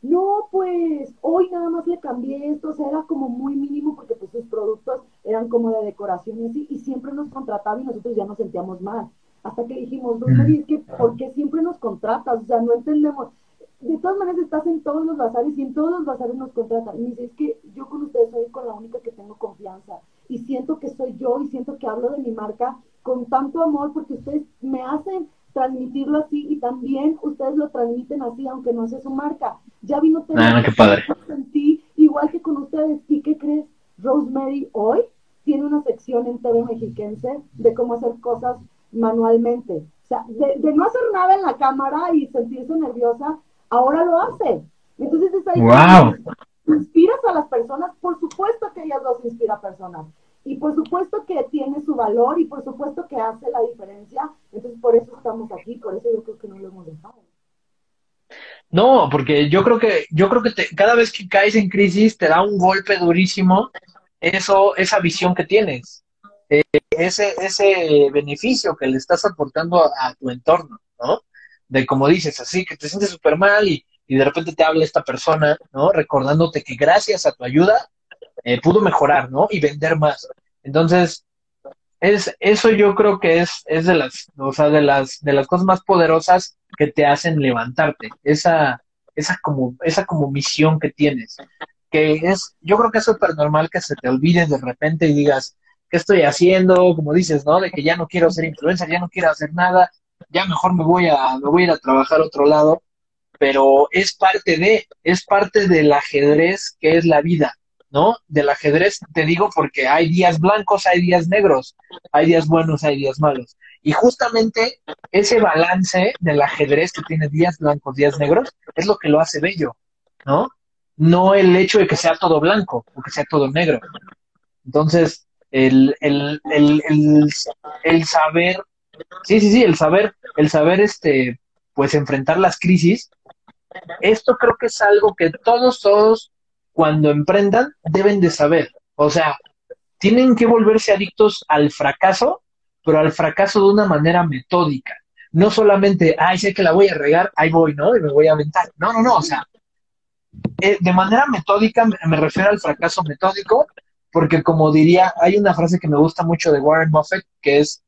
No, pues hoy nada más le cambié esto, o sea, era como muy mínimo porque pues sus productos eran como de decoración y así, y siempre nos contrataba y nosotros ya nos sentíamos mal. Hasta que dijimos, Rosemary, es que ¿por qué siempre nos contratas? O sea, no entendemos de todas maneras estás en todos los bazares y en todos los bazares nos contratan. Y me dice, es que yo con ustedes soy con la única que tengo confianza y siento que soy yo y siento que hablo de mi marca con tanto amor porque ustedes me hacen transmitirlo así y también ustedes lo transmiten así aunque no sea su marca. Ya vino ah, qué padre. sentí igual que con ustedes. ¿Y qué crees? Rosemary hoy tiene una sección en TV Mexiquense de cómo hacer cosas manualmente. O sea, de, de no hacer nada en la cámara y sentirse nerviosa, ahora lo hace. Entonces es ahí wow. inspiras a las personas, por supuesto que ellas los inspira a personas. Y por supuesto que tiene su valor y por supuesto que hace la diferencia. Entonces por eso estamos aquí, por eso yo creo que no lo hemos dejado. No, porque yo creo que yo creo que cada vez que caes en crisis te da un golpe durísimo eso esa visión que tienes, eh, ese ese beneficio que le estás aportando a tu entorno, ¿no? de como dices, así que te sientes súper mal y, de repente te habla esta persona, ¿no? Recordándote que gracias a tu ayuda eh, pudo mejorar, ¿no? Y vender más. Entonces, es, eso yo creo que es, es de las, o sea, de las, de las cosas más poderosas que te hacen levantarte. Esa, esa como, esa como misión que tienes. Que es, yo creo que es súper normal que se te olvide de repente y digas, ¿qué estoy haciendo? Como dices, ¿no? De que ya no quiero ser influencer, ya no quiero hacer nada, ya mejor me voy a, me voy a ir a trabajar a otro lado, pero es parte de, es parte del ajedrez que es la vida, ¿no? Del ajedrez te digo porque hay días blancos, hay días negros, hay días buenos, hay días malos. Y justamente ese balance del ajedrez que tiene días blancos, días negros, es lo que lo hace bello, ¿no? No el hecho de que sea todo blanco o que sea todo negro. Entonces, el, el, el, el, saber Sí, sí, sí, el saber, el saber este pues enfrentar las crisis, esto creo que es algo que todos, todos, cuando emprendan, deben de saber. O sea, tienen que volverse adictos al fracaso, pero al fracaso de una manera metódica. No solamente, ay, sé que la voy a regar, ahí voy, ¿no? Y me voy a aventar. No, no, no, o sea, eh, de manera metódica me refiero al fracaso metódico, porque como diría, hay una frase que me gusta mucho de Warren Buffett, que es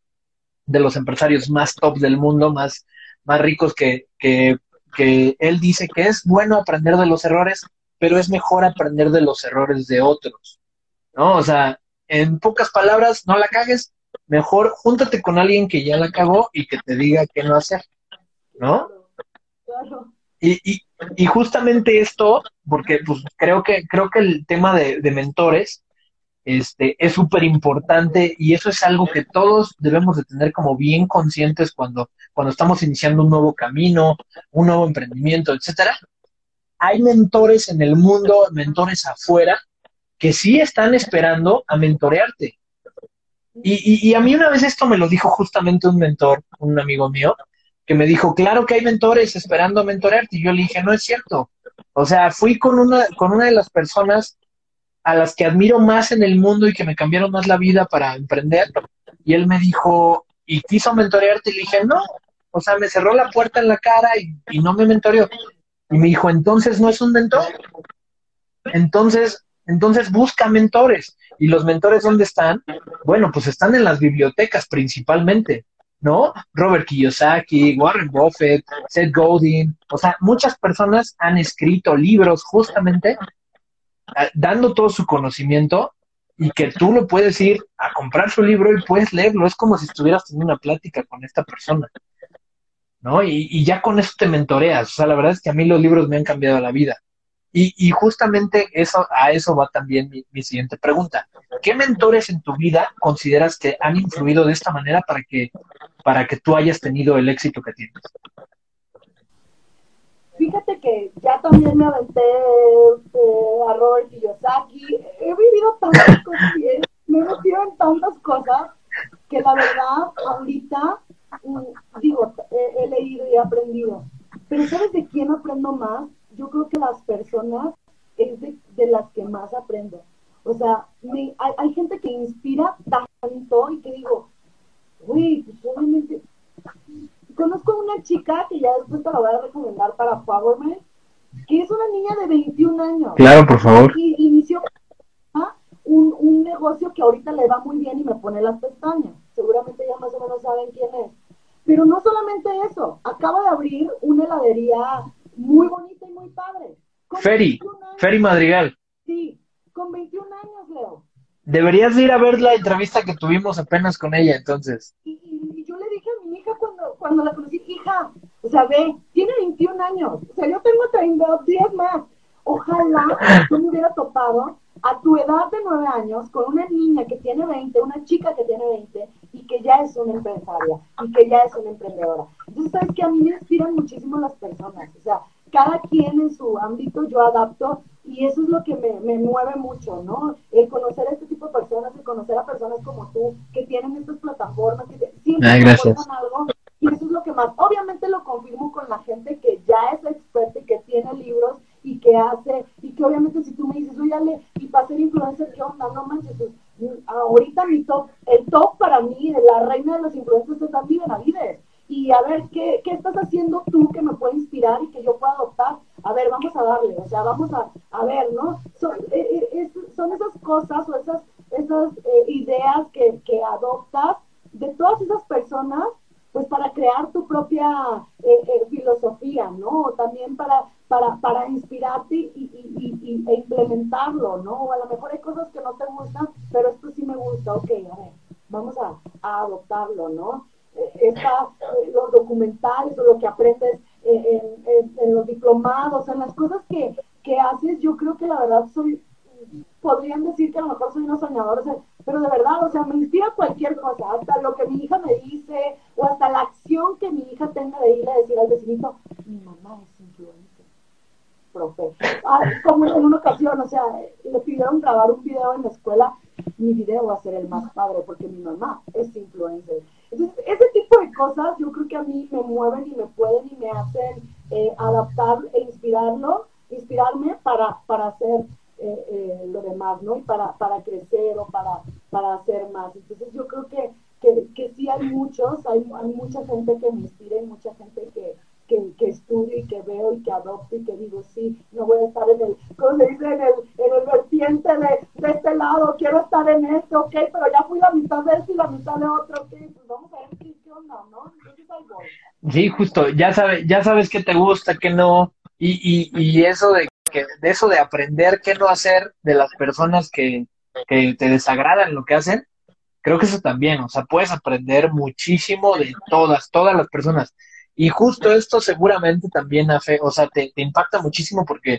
de los empresarios más top del mundo, más, más ricos que, que, que él dice que es bueno aprender de los errores, pero es mejor aprender de los errores de otros. ¿No? O sea, en pocas palabras, no la cagues, mejor júntate con alguien que ya la cagó y que te diga qué no hacer, ¿no? Y, y, y justamente esto, porque pues creo que, creo que el tema de, de mentores este, es súper importante y eso es algo que todos debemos de tener como bien conscientes cuando, cuando estamos iniciando un nuevo camino, un nuevo emprendimiento, etcétera. Hay mentores en el mundo, mentores afuera, que sí están esperando a mentorearte. Y, y, a mí una vez esto me lo dijo justamente un mentor, un amigo mío, que me dijo, claro que hay mentores esperando a mentorearte. Y yo le dije, no es cierto. O sea, fui con una, con una de las personas a las que admiro más en el mundo y que me cambiaron más la vida para emprender. Y él me dijo, ¿y quiso mentorearte? Y le dije, no. O sea, me cerró la puerta en la cara y, y no me mentoreó. Y me dijo, entonces no es un mentor. Entonces, entonces busca mentores. ¿Y los mentores dónde están? Bueno, pues están en las bibliotecas principalmente, ¿no? Robert Kiyosaki, Warren Buffett, Seth Godin, o sea, muchas personas han escrito libros justamente ah, dando todo su conocimiento y que tú lo puedes ir a comprar su libro y puedes leerlo. Es como si estuvieras teniendo una plática con esta persona, ¿no? Y, y ya con eso te mentoreas. O sea, la verdad es que a mí los libros me han cambiado la vida. Y, y, justamente eso, a eso va también mi, siguiente pregunta. ¿Qué mentores en tu vida consideras que han influido de esta manera para que, para que tú hayas tenido el éxito que tienes? Fíjate que ya también me aventé eh, a Robert Kiyosaki. He vivido tantas cosas, me he metido en tantas cosas que la verdad ahorita, digo, he, he leído y he aprendido. Pero ¿sabes de quién aprendo más? yo creo que las personas es de, de las que más aprendo. O sea, me, hay, hay, gente que inspira tanto y que digo, uy, pues obviamente. Conozco una chica que ya después te la voy a recomendar para Powerman, que es una niña de 21 años. Claro, por favor. Y inició un, un negocio que ahorita le va muy bien y me pone las pestañas. Seguramente ya más o menos saben quién es. Pero no solamente eso, acaba de abrir una heladería muy bonita y muy padre. Ferry, Ferry Madrigal. Sí, con 21 años, Leo. Deberías ir a ver la entrevista que tuvimos apenas con ella, entonces. Y, y, y, yo le dije a mi hija cuando, cuando la conocí, hija, o sea, ve, tiene 21 años, o sea, yo tengo 32 días más. Ojalá yo me hubiera topado a tu edad de 9 años con una niña que tiene 20, una chica que tiene 20 y que ya es una empresaria y que ya es una emprendedora. Entonces, sabes que a mí me inspiran muchísimo las personas, o sea, cada quien en su ámbito yo adapto y eso es lo que me, me mueve mucho, ¿no? El conocer a este tipo de personas, el conocer a personas como tú que tienen estas plataformas, que siempre Ay, algo y eso es lo que más, obviamente lo confirmo con la gente que ya es experta y que tiene libros y que hace, y que obviamente si tú me dices, oye, Ale, y para ser influencer, ¿qué onda? No manches, pues, ahorita mi top, el top para mí, la reina de los influencers es Andy Benavides. Y a ver, ¿qué, ¿qué estás haciendo tú que me puede inspirar y que yo pueda adoptar? A ver, vamos a darle, o sea, vamos a, a ver, ¿no? Son, eh, es, son esas cosas o esas, esas eh, ideas que, que adoptas de todas esas personas pues para crear tu propia eh, eh, filosofía, ¿no? También para, para, para inspirarte y, y, y, e implementarlo, ¿no? O a lo mejor hay cosas que no te gustan, pero esto sí me gusta, ok, a ver, vamos a, a adoptarlo, ¿no? Eh, está eh, los documentales o lo que aprendes en, en, en, los diplomados, en las cosas que, que haces, yo creo que la verdad soy, podrían decir que a lo mejor soy una soñadora, pero de verdad, o sea, me inspira cualquier cosa, hasta lo que mi hija me dice, o hasta la acción que mi hija tenga de irle a decir al vecinito, mi mamá es influencer, profe. Ah, como en una ocasión, o sea, le pidieron grabar un video en la escuela, mi video va a ser el más padre, porque mi mamá es influencer. Entonces, ese tipo de cosas yo creo que a mí me mueven y me pueden y me hacen eh, adaptar e inspirarlo, inspirarme para, para hacer eh, eh, lo demás, ¿no? Y para, para crecer o para, para hacer más. Entonces yo creo que, que, que sí hay muchos, hay, hay mucha gente que me inspira y mucha gente que, que, estudio y que veo y que adopto y que digo, sí, no voy a estar en el, como se dice, en el, en el vertiente de, de este lado, quiero estar en este, ok, pero ya fui la mitad de este y la mitad de otro, ok, pues vamos a ver qué, onda, ¿no? Entonces. Sí, justo, ya, sabe, ya sabes qué te gusta, qué no, y, y, y eso de que, de eso de aprender qué no hacer de las personas que, que te desagradan lo que hacen, creo que eso también, o sea, puedes aprender muchísimo de todas, todas las personas. Y justo esto seguramente también, Afe, o sea, te, te, impacta muchísimo porque,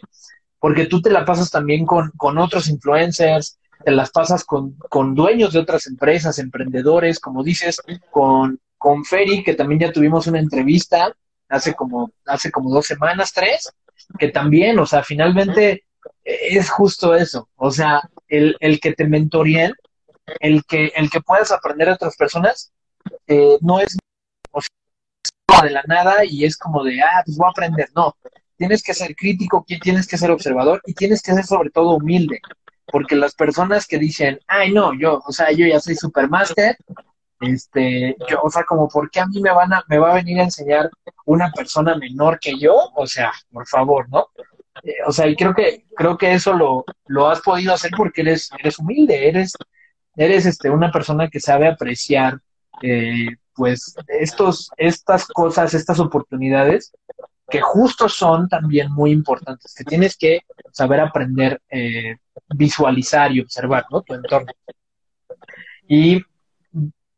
porque tú te la pasas también con, con otros influencers, te las pasas con, con dueños de otras empresas, emprendedores, como dices, con, con Ferry, que también ya tuvimos una entrevista hace como, hace como dos semanas, tres, que también, o sea, finalmente es justo eso, o sea, el, el que te mentoreen, el que, el que puedas aprender de otras personas, eh, no es de la nada y es como de, ah, pues voy a aprender, no, tienes que ser crítico, tienes que ser observador y tienes que ser sobre todo humilde, porque las personas que dicen, ay, no, yo, o sea, yo ya soy supermaster, este, yo, o sea, como, ¿por qué a mí me van a, me va a venir a enseñar una persona menor que yo? O sea, por favor, ¿no? Eh, o sea, y creo que, creo que eso lo, lo has podido hacer porque eres, eres humilde, eres, eres este, una persona que sabe apreciar, eh, pues, estos, estas cosas, estas oportunidades que justo son también muy importantes, que tienes que saber aprender, eh, visualizar y observar, ¿no? Tu entorno. Y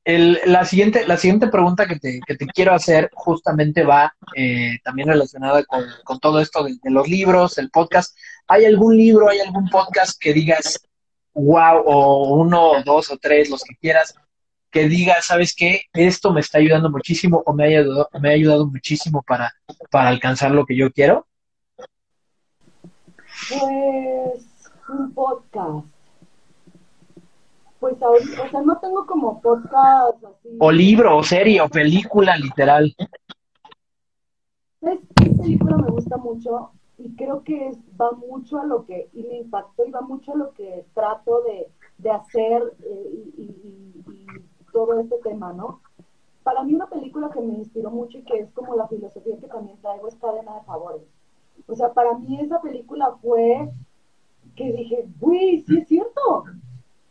el, la, siguiente, la siguiente pregunta que te, que te quiero hacer justamente va eh, también relacionada con, todo esto de, de, los libros, el podcast. ¿Hay algún libro, hay algún podcast que digas, wow, o uno, dos o tres, los que quieras, que digas, ¿sabes qué? Esto me está ayudando muchísimo o me ha ayudado, me ha ayudado muchísimo para, para alcanzar lo que yo quiero? Pues un podcast. Pues ahorita, o sea, no tengo como podcast así. O libro, o serie, o película, literal. ¿Sabes qué película me gusta mucho? Y creo que es, va mucho a lo que, y me impactó, y va mucho a lo que trato de, de hacer eh, y, y, todo este tema, ¿no? Para mí una película que me inspiró mucho y que es como la filosofía que también traigo es Cadena de Favores. O sea, para mí esa película fue que dije, uy, sí es cierto,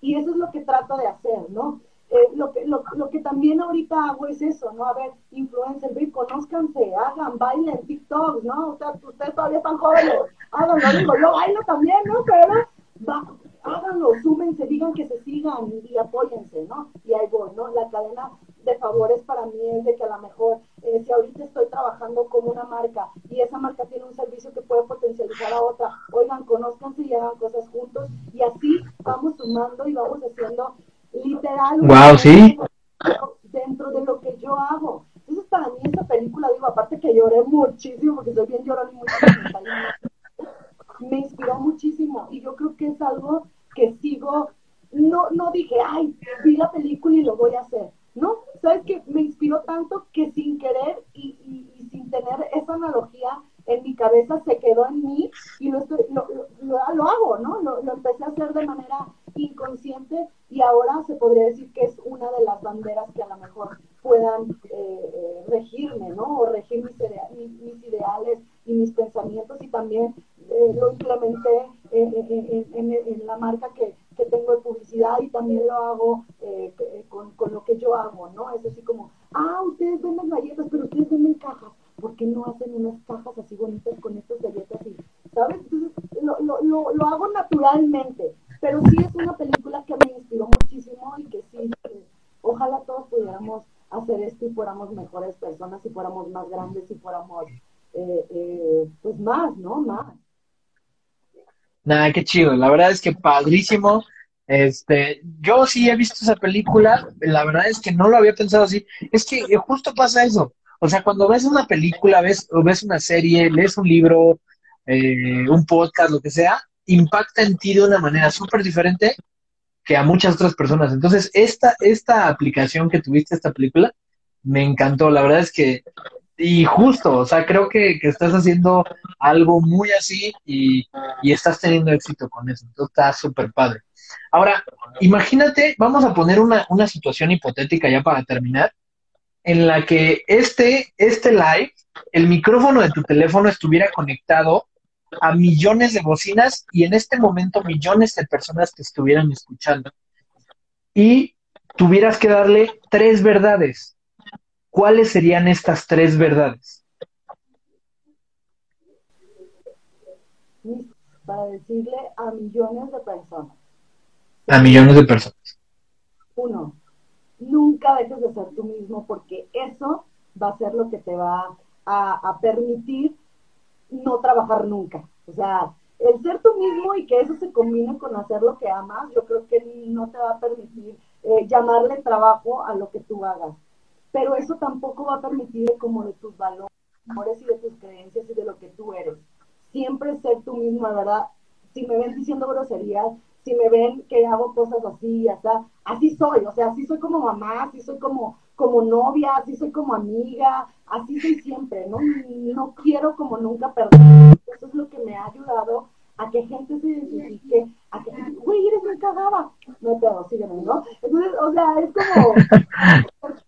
y eso es lo que trato de hacer, ¿no? Eh, lo, que, lo, lo, que también ahorita hago es eso, ¿no? A ver, influencers, ve, conózcanse, hagan, bailen, TikTok, ¿no? O sea, ustedes todavía están jóvenes, háganlo, digo, yo bailo también, ¿no? Pero va, háganlo, súmense, digan que se sigan y, apóyense, ¿no? Y ahí voy, ¿no? La cadena de favores para mí es de que a lo mejor, eh, si ahorita estoy trabajando con una marca y esa marca tiene un servicio que puede potencializar a otra, oigan, conózcanse y hagan cosas juntos y así vamos sumando y vamos haciendo literal wow, ¿sí? dentro de lo que yo hago. Entonces para mí esa película, digo, aparte que lloré muchísimo, porque soy bien llorón y muy me inspiró muchísimo y yo creo que es algo que sigo, no, no dije, ay, vi la película y lo voy a hacer. No, sabes que me inspiró tanto que sin querer y, y, sin tener esa analogía en mi cabeza se quedó en mí y lo, estoy, lo, lo, lo hago, ¿no? Lo, empecé a hacer de manera inconsciente y ahora se podría decir que es una de las banderas que a lo mejor puedan eh, regirme, ¿no? O regir mis, ideales y mis pensamientos y también eh, lo implementé en, la marca que, que tengo de publicidad y también lo hago eh, con, con, lo que yo hago, ¿no? Es así como, ah, ustedes venden galletas, pero ustedes venden cajas. ¿Por qué no hacen unas cajas así bonitas con estas galletas? Y, ¿Sabes? Entonces, lo, lo, lo, lo, hago naturalmente. Pero sí es una película que me inspiró muchísimo y que sí, eh, ojalá todos pudiéramos hacer esto y fuéramos mejores personas y fuéramos más grandes y fuéramos, eh, eh, pues más, ¿no? Más. Nada, qué chido. La verdad es que padrísimo. Este, yo sí he visto esa película. La verdad es que no lo había pensado así. Es que justo pasa eso. O sea, cuando ves una película, ves, ves una serie, lees un libro, eh, un podcast, lo que sea, impacta en ti de una manera súper diferente que a muchas otras personas. Entonces, esta, esta aplicación que tuviste, esta película, me encantó. La verdad es que, y justo, o sea, creo que, estás haciendo algo muy así y, estás teniendo éxito con eso. Entonces está súper padre. Ahora, imagínate, vamos a poner una, una situación hipotética ya para terminar, en la que este, este live, el micrófono de tu teléfono estuviera conectado a millones de bocinas y en este momento millones de personas te estuvieran escuchando. Y tuvieras que darle tres verdades. ¿Cuáles serían estas tres verdades? Para decirle a millones de personas. A millones de personas. Uno, nunca dejes de ser tú mismo porque eso va a ser lo que te va a, permitir no trabajar nunca. O sea, el ser tú mismo y que eso se combine con hacer lo que amas, yo creo que no te va a permitir eh, llamarle trabajo a lo que tú hagas. Pero eso tampoco va a permitir como de tus valores y de tus creencias y de lo que tú eres. Siempre ser tú mismo, ¿verdad? Si me ven diciendo groserías, si me ven que hago cosas así, hasta así soy, o sea, así soy como mamá, así soy como, como novia, así soy como amiga, así soy siempre, ¿no? no quiero como nunca perder. Eso es lo que me ha ayudado a que gente se identifique, a que, güey, eres muy cagada. No te sígueme, ¿no? Entonces, o sea, es como,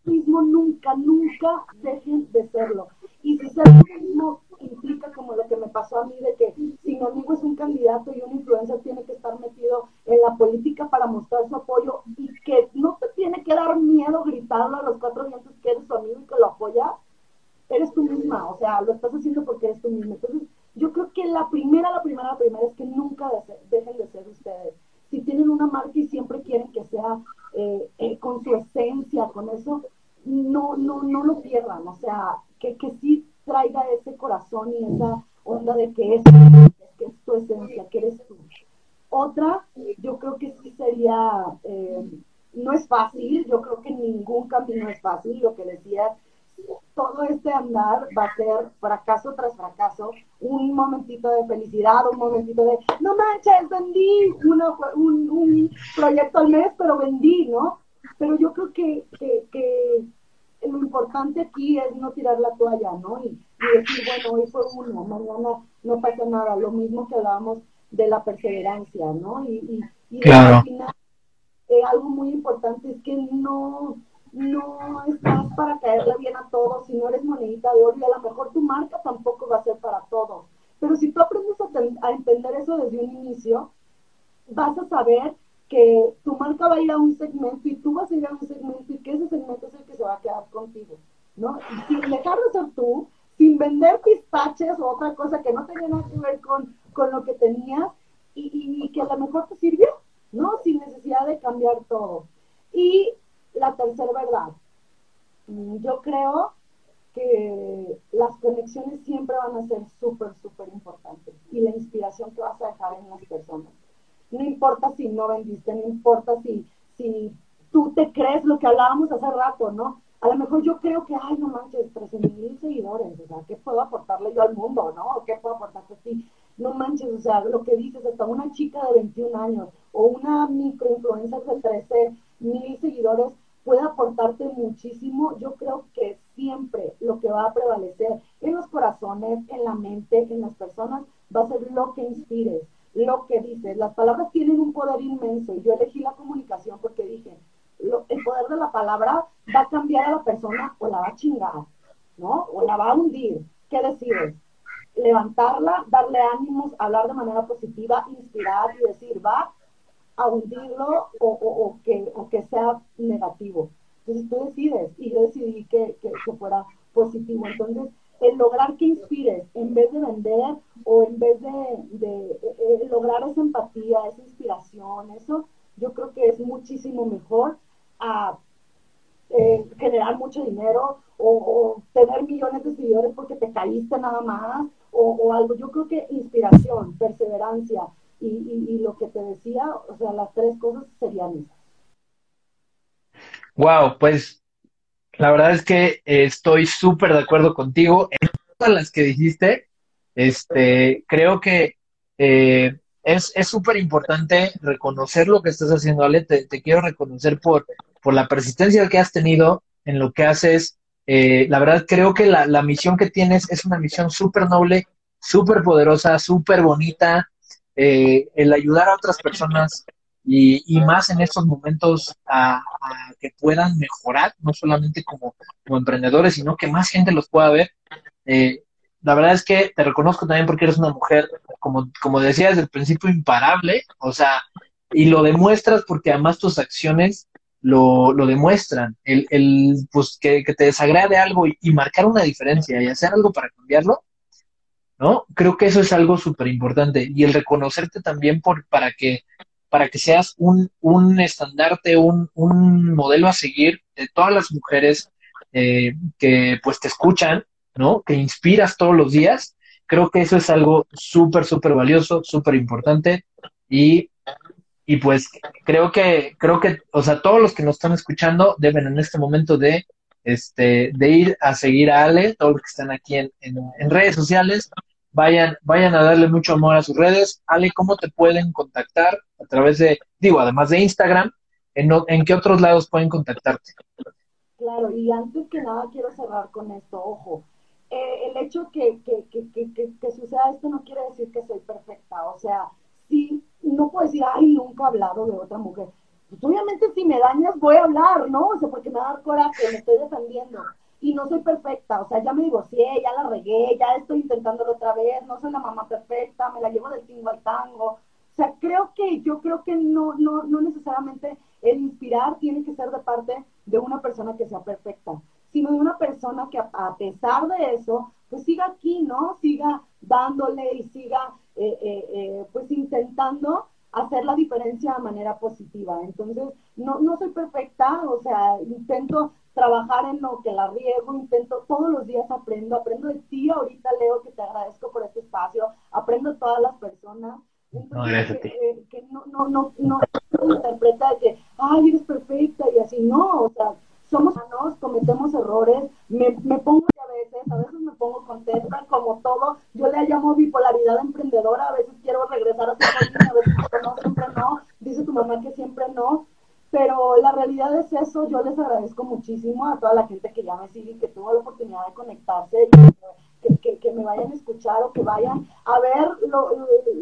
mismo nunca, nunca dejen de serlo. Y si ser mismo implica como lo que me pasó a mí, de que si mi amigo es un candidato y un influencer tiene que estar metido en la política para mostrar su apoyo y que no te tiene que dar miedo gritarlo a los cuatro vientos que eres su amigo y que lo apoya, eres tú misma, o sea, lo estás haciendo porque eres tú misma. Entonces, yo creo que la primera, la primera, la primera es que nunca dejen de ser ustedes. Si tienen una marca y siempre quieren que sea eh, eh, con su esencia, con eso, no, no, no lo pierdan, o sea, que, que sí traiga ese corazón y esa onda de que es, que es tu esencia, que eres tú. Otra, yo creo que sí sería, eh, no es fácil, yo creo que ningún camino es fácil, lo que decía, todo este andar va a ser fracaso tras fracaso, un momentito de felicidad, un momentito de, no manches, vendí un, un, proyecto al mes, pero vendí, ¿no? Pero yo creo que, que, que lo importante aquí es no tirar la toalla, ¿no? Y, decir, bueno, hoy fue uno, mañana no pasa nada, lo mismo que hablábamos de la perseverancia, ¿no? Y, y, al final, eh, algo muy importante es que no, no estás para caerle bien a todos, si no eres monedita de oro, y a lo mejor tu marca tampoco va a ser para todos. Pero si tú aprendes a, entender eso desde un inicio, vas a saber que tu marca va a ir a un segmento y tú vas a ir a un segmento y que ese segmento es el que se va a quedar contigo, ¿no? Y sin dejar de ser tú, sin vender pistaches o otra cosa que no tenía nada que ver con, con lo que tenías y, y, que a lo mejor te sirvió, ¿no? Sin necesidad de cambiar todo. Y la tercera verdad, yo creo que las conexiones siempre van a ser súper, súper importantes y la inspiración que vas a dejar en las personas no importa si no vendiste, no importa si, si tú te crees lo que hablábamos hace rato, ¿no? A lo mejor yo creo que, ay, no manches, 13 mil seguidores, o sea, ¿qué puedo aportarle yo al mundo, no? ¿Qué puedo aportarte a ti? No manches, o sea, lo que dices, hasta una chica de 21 años o una microinfluencer de 13 mil seguidores puede aportarte muchísimo. Yo creo que siempre lo que va a prevalecer en los corazones, en la mente, en las personas, va a ser lo que inspires lo que dices. Las palabras tienen un poder inmenso yo elegí la comunicación porque dije, el poder de la palabra va a cambiar a la persona o la va a chingar, ¿no? O la va a hundir. ¿Qué decides? Levantarla, darle ánimos, hablar de manera positiva, inspirar y decir, va a hundirlo o, que, o que sea negativo. Entonces tú decides y yo decidí que, que, fuera positivo. Entonces, el lograr que inspires, en vez de vender o en vez de, eh, lograr esa empatía, esa inspiración, eso yo creo que es muchísimo mejor a eh, generar mucho dinero o, tener millones de seguidores porque te caíste nada más o, algo. Yo creo que inspiración, perseverancia y, y, lo que te decía, o sea, las tres cosas serían esas. Wow, pues la verdad es que estoy súper de acuerdo contigo en todas las que dijiste. Este, creo que eh, es súper importante reconocer lo que estás haciendo, Ale. Te, quiero reconocer por, por la persistencia que has tenido en lo que haces, Eh, la verdad creo que la, la, misión que tienes es una misión súper noble, súper poderosa, súper bonita. Eh, el ayudar a otras personas y, y más en estos momentos a, que puedan mejorar, no solamente como, emprendedores, sino que más gente los pueda ver. Eh, la verdad es que te reconozco también porque eres una mujer, como, como decía desde el principio, imparable, o sea, y lo demuestras porque además tus acciones lo, lo demuestran. El, el pues que, te desagrade algo y, marcar una diferencia y hacer algo para cambiarlo, ¿no? Creo que eso es algo súper importante. Y el reconocerte también por, para que para que seas un, un estandarte, un, un modelo a seguir de todas las mujeres eh, que pues te escuchan, ¿no? Que inspiras todos los días. Creo que eso es algo súper, súper valioso, súper importante. Y, y pues creo que, creo que, o sea, todos los que nos están escuchando deben en este momento de, este, de ir a seguir a Ale, todos los que están aquí en, en, en redes sociales, vayan, vayan a darle mucho amor a sus redes. Ale, ¿cómo te pueden contactar? A través de, digo, además de Instagram, ¿en, en qué otros lados pueden contactarte? Claro, y antes que nada quiero cerrar con esto, ojo, eh, el hecho que, que, que, que, suceda esto no quiere decir que soy perfecta, o sea, sí, no puedo decir, ay, nunca he hablado de otra mujer. Pues obviamente si me dañas voy a hablar, ¿no? O sea, porque me va a dar coraje, me estoy defendiendo y no soy perfecta, o sea, ya me divorcié, ya la regué, ya estoy intentándolo otra vez, no soy la mamá perfecta, me la llevo del tingo al tango. O sea, creo que, yo creo que no, no, no necesariamente el inspirar tiene que ser de parte de una persona que sea perfecta, sino de una persona que a, pesar de eso, pues siga aquí, ¿no? Siga dándole y siga, eh, eh, eh, pues intentando hacer la diferencia de manera positiva. Entonces, no, no soy perfecta, o sea, intento trabajar en lo que la riego, intento, todos los días aprendo, aprendo de ti ahorita, Leo, que te agradezco por este espacio, aprendo de todas las personas. Entonces, no, gracias que, eh, que no, no, no, no, no interpreta que, ay, eres perfecta y así, no, o sea, somos humanos, cometemos errores, me, me pongo a veces, a veces me pongo contenta, como todo, yo le llamo bipolaridad emprendedora, a veces quiero regresar a ser a veces no, siempre no, dice tu mamá que siempre no, pero la realidad es eso, yo les agradezco muchísimo a toda la gente que ya me sigue y que tuvo la oportunidad de conectarse que, que, me vayan a escuchar o que vayan a ver lo,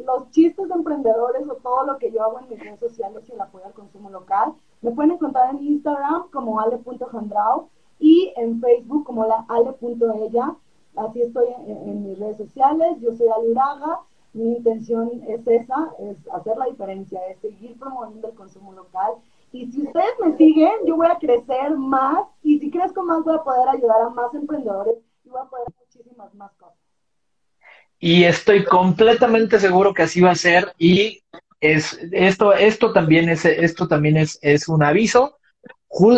los chistes de emprendedores o todo lo que yo hago en mis redes sociales y el apoyo al consumo local. Me pueden encontrar en Instagram como ale.jandrau y en Facebook como la ale.ella. Así estoy en, en, mis redes sociales. Yo soy Ale Uraga. Mi intención es esa, es hacer la diferencia, es seguir promoviendo el consumo local y si ustedes me siguen, yo voy a crecer más y si crezco más voy a poder ayudar a más emprendedores y voy a poder hacer muchísimas más cosas. Y estoy completamente seguro que así va a ser y es esto esto también es esto también es, es un aviso.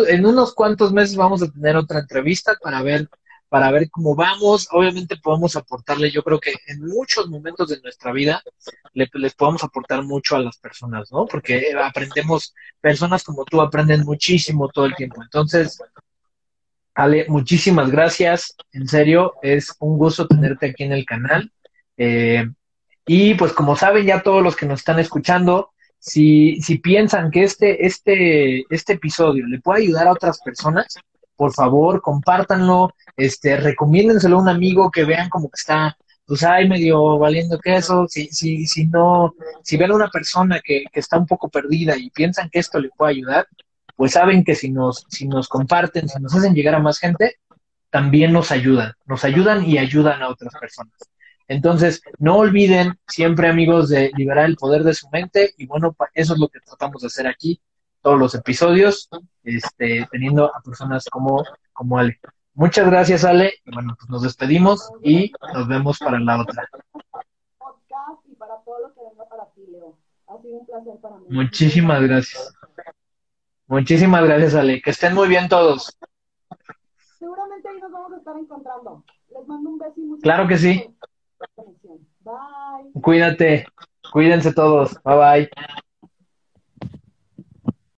En unos cuantos meses vamos a tener otra entrevista para ver para ver cómo vamos. Obviamente podemos aportarle, yo creo que en muchos momentos de nuestra vida le, les podemos aportar mucho a las personas, ¿no? Porque aprendemos, personas como tú aprenden muchísimo todo el tiempo. Entonces, Ale, muchísimas gracias. En serio, es un gusto tenerte aquí en el canal. Eh, y pues como saben ya todos los que nos están escuchando, si, si piensan que este, este, este episodio le puede ayudar a otras personas, por favor, compártanlo, este, recomiéndenselo a un amigo que vean como que está, pues, ay, medio valiendo queso, si, si, si no, si ven a una persona que, que está un poco perdida y piensan que esto le puede ayudar, pues saben que si nos, si nos comparten, si nos hacen llegar a más gente, también nos ayudan, nos ayudan y ayudan a otras personas. Entonces, no olviden siempre, amigos, de liberar el poder de su mente y bueno, eso es lo que tratamos de hacer aquí, todos los episodios, este, teniendo a personas como, como Ale. Muchas gracias, Ale. Y bueno, pues nos despedimos y nos vemos para la otra. Podcast y para todo lo que venga para ti, Leo. Ha sido un placer para mí. Muchísimas gracias. Muchísimas gracias, Ale. Que estén muy bien todos. Seguramente ahí nos vamos a estar encontrando. Les mando un beso y muchas Claro que sí. Bye. Cuídate. Cuídense todos. Bye bye.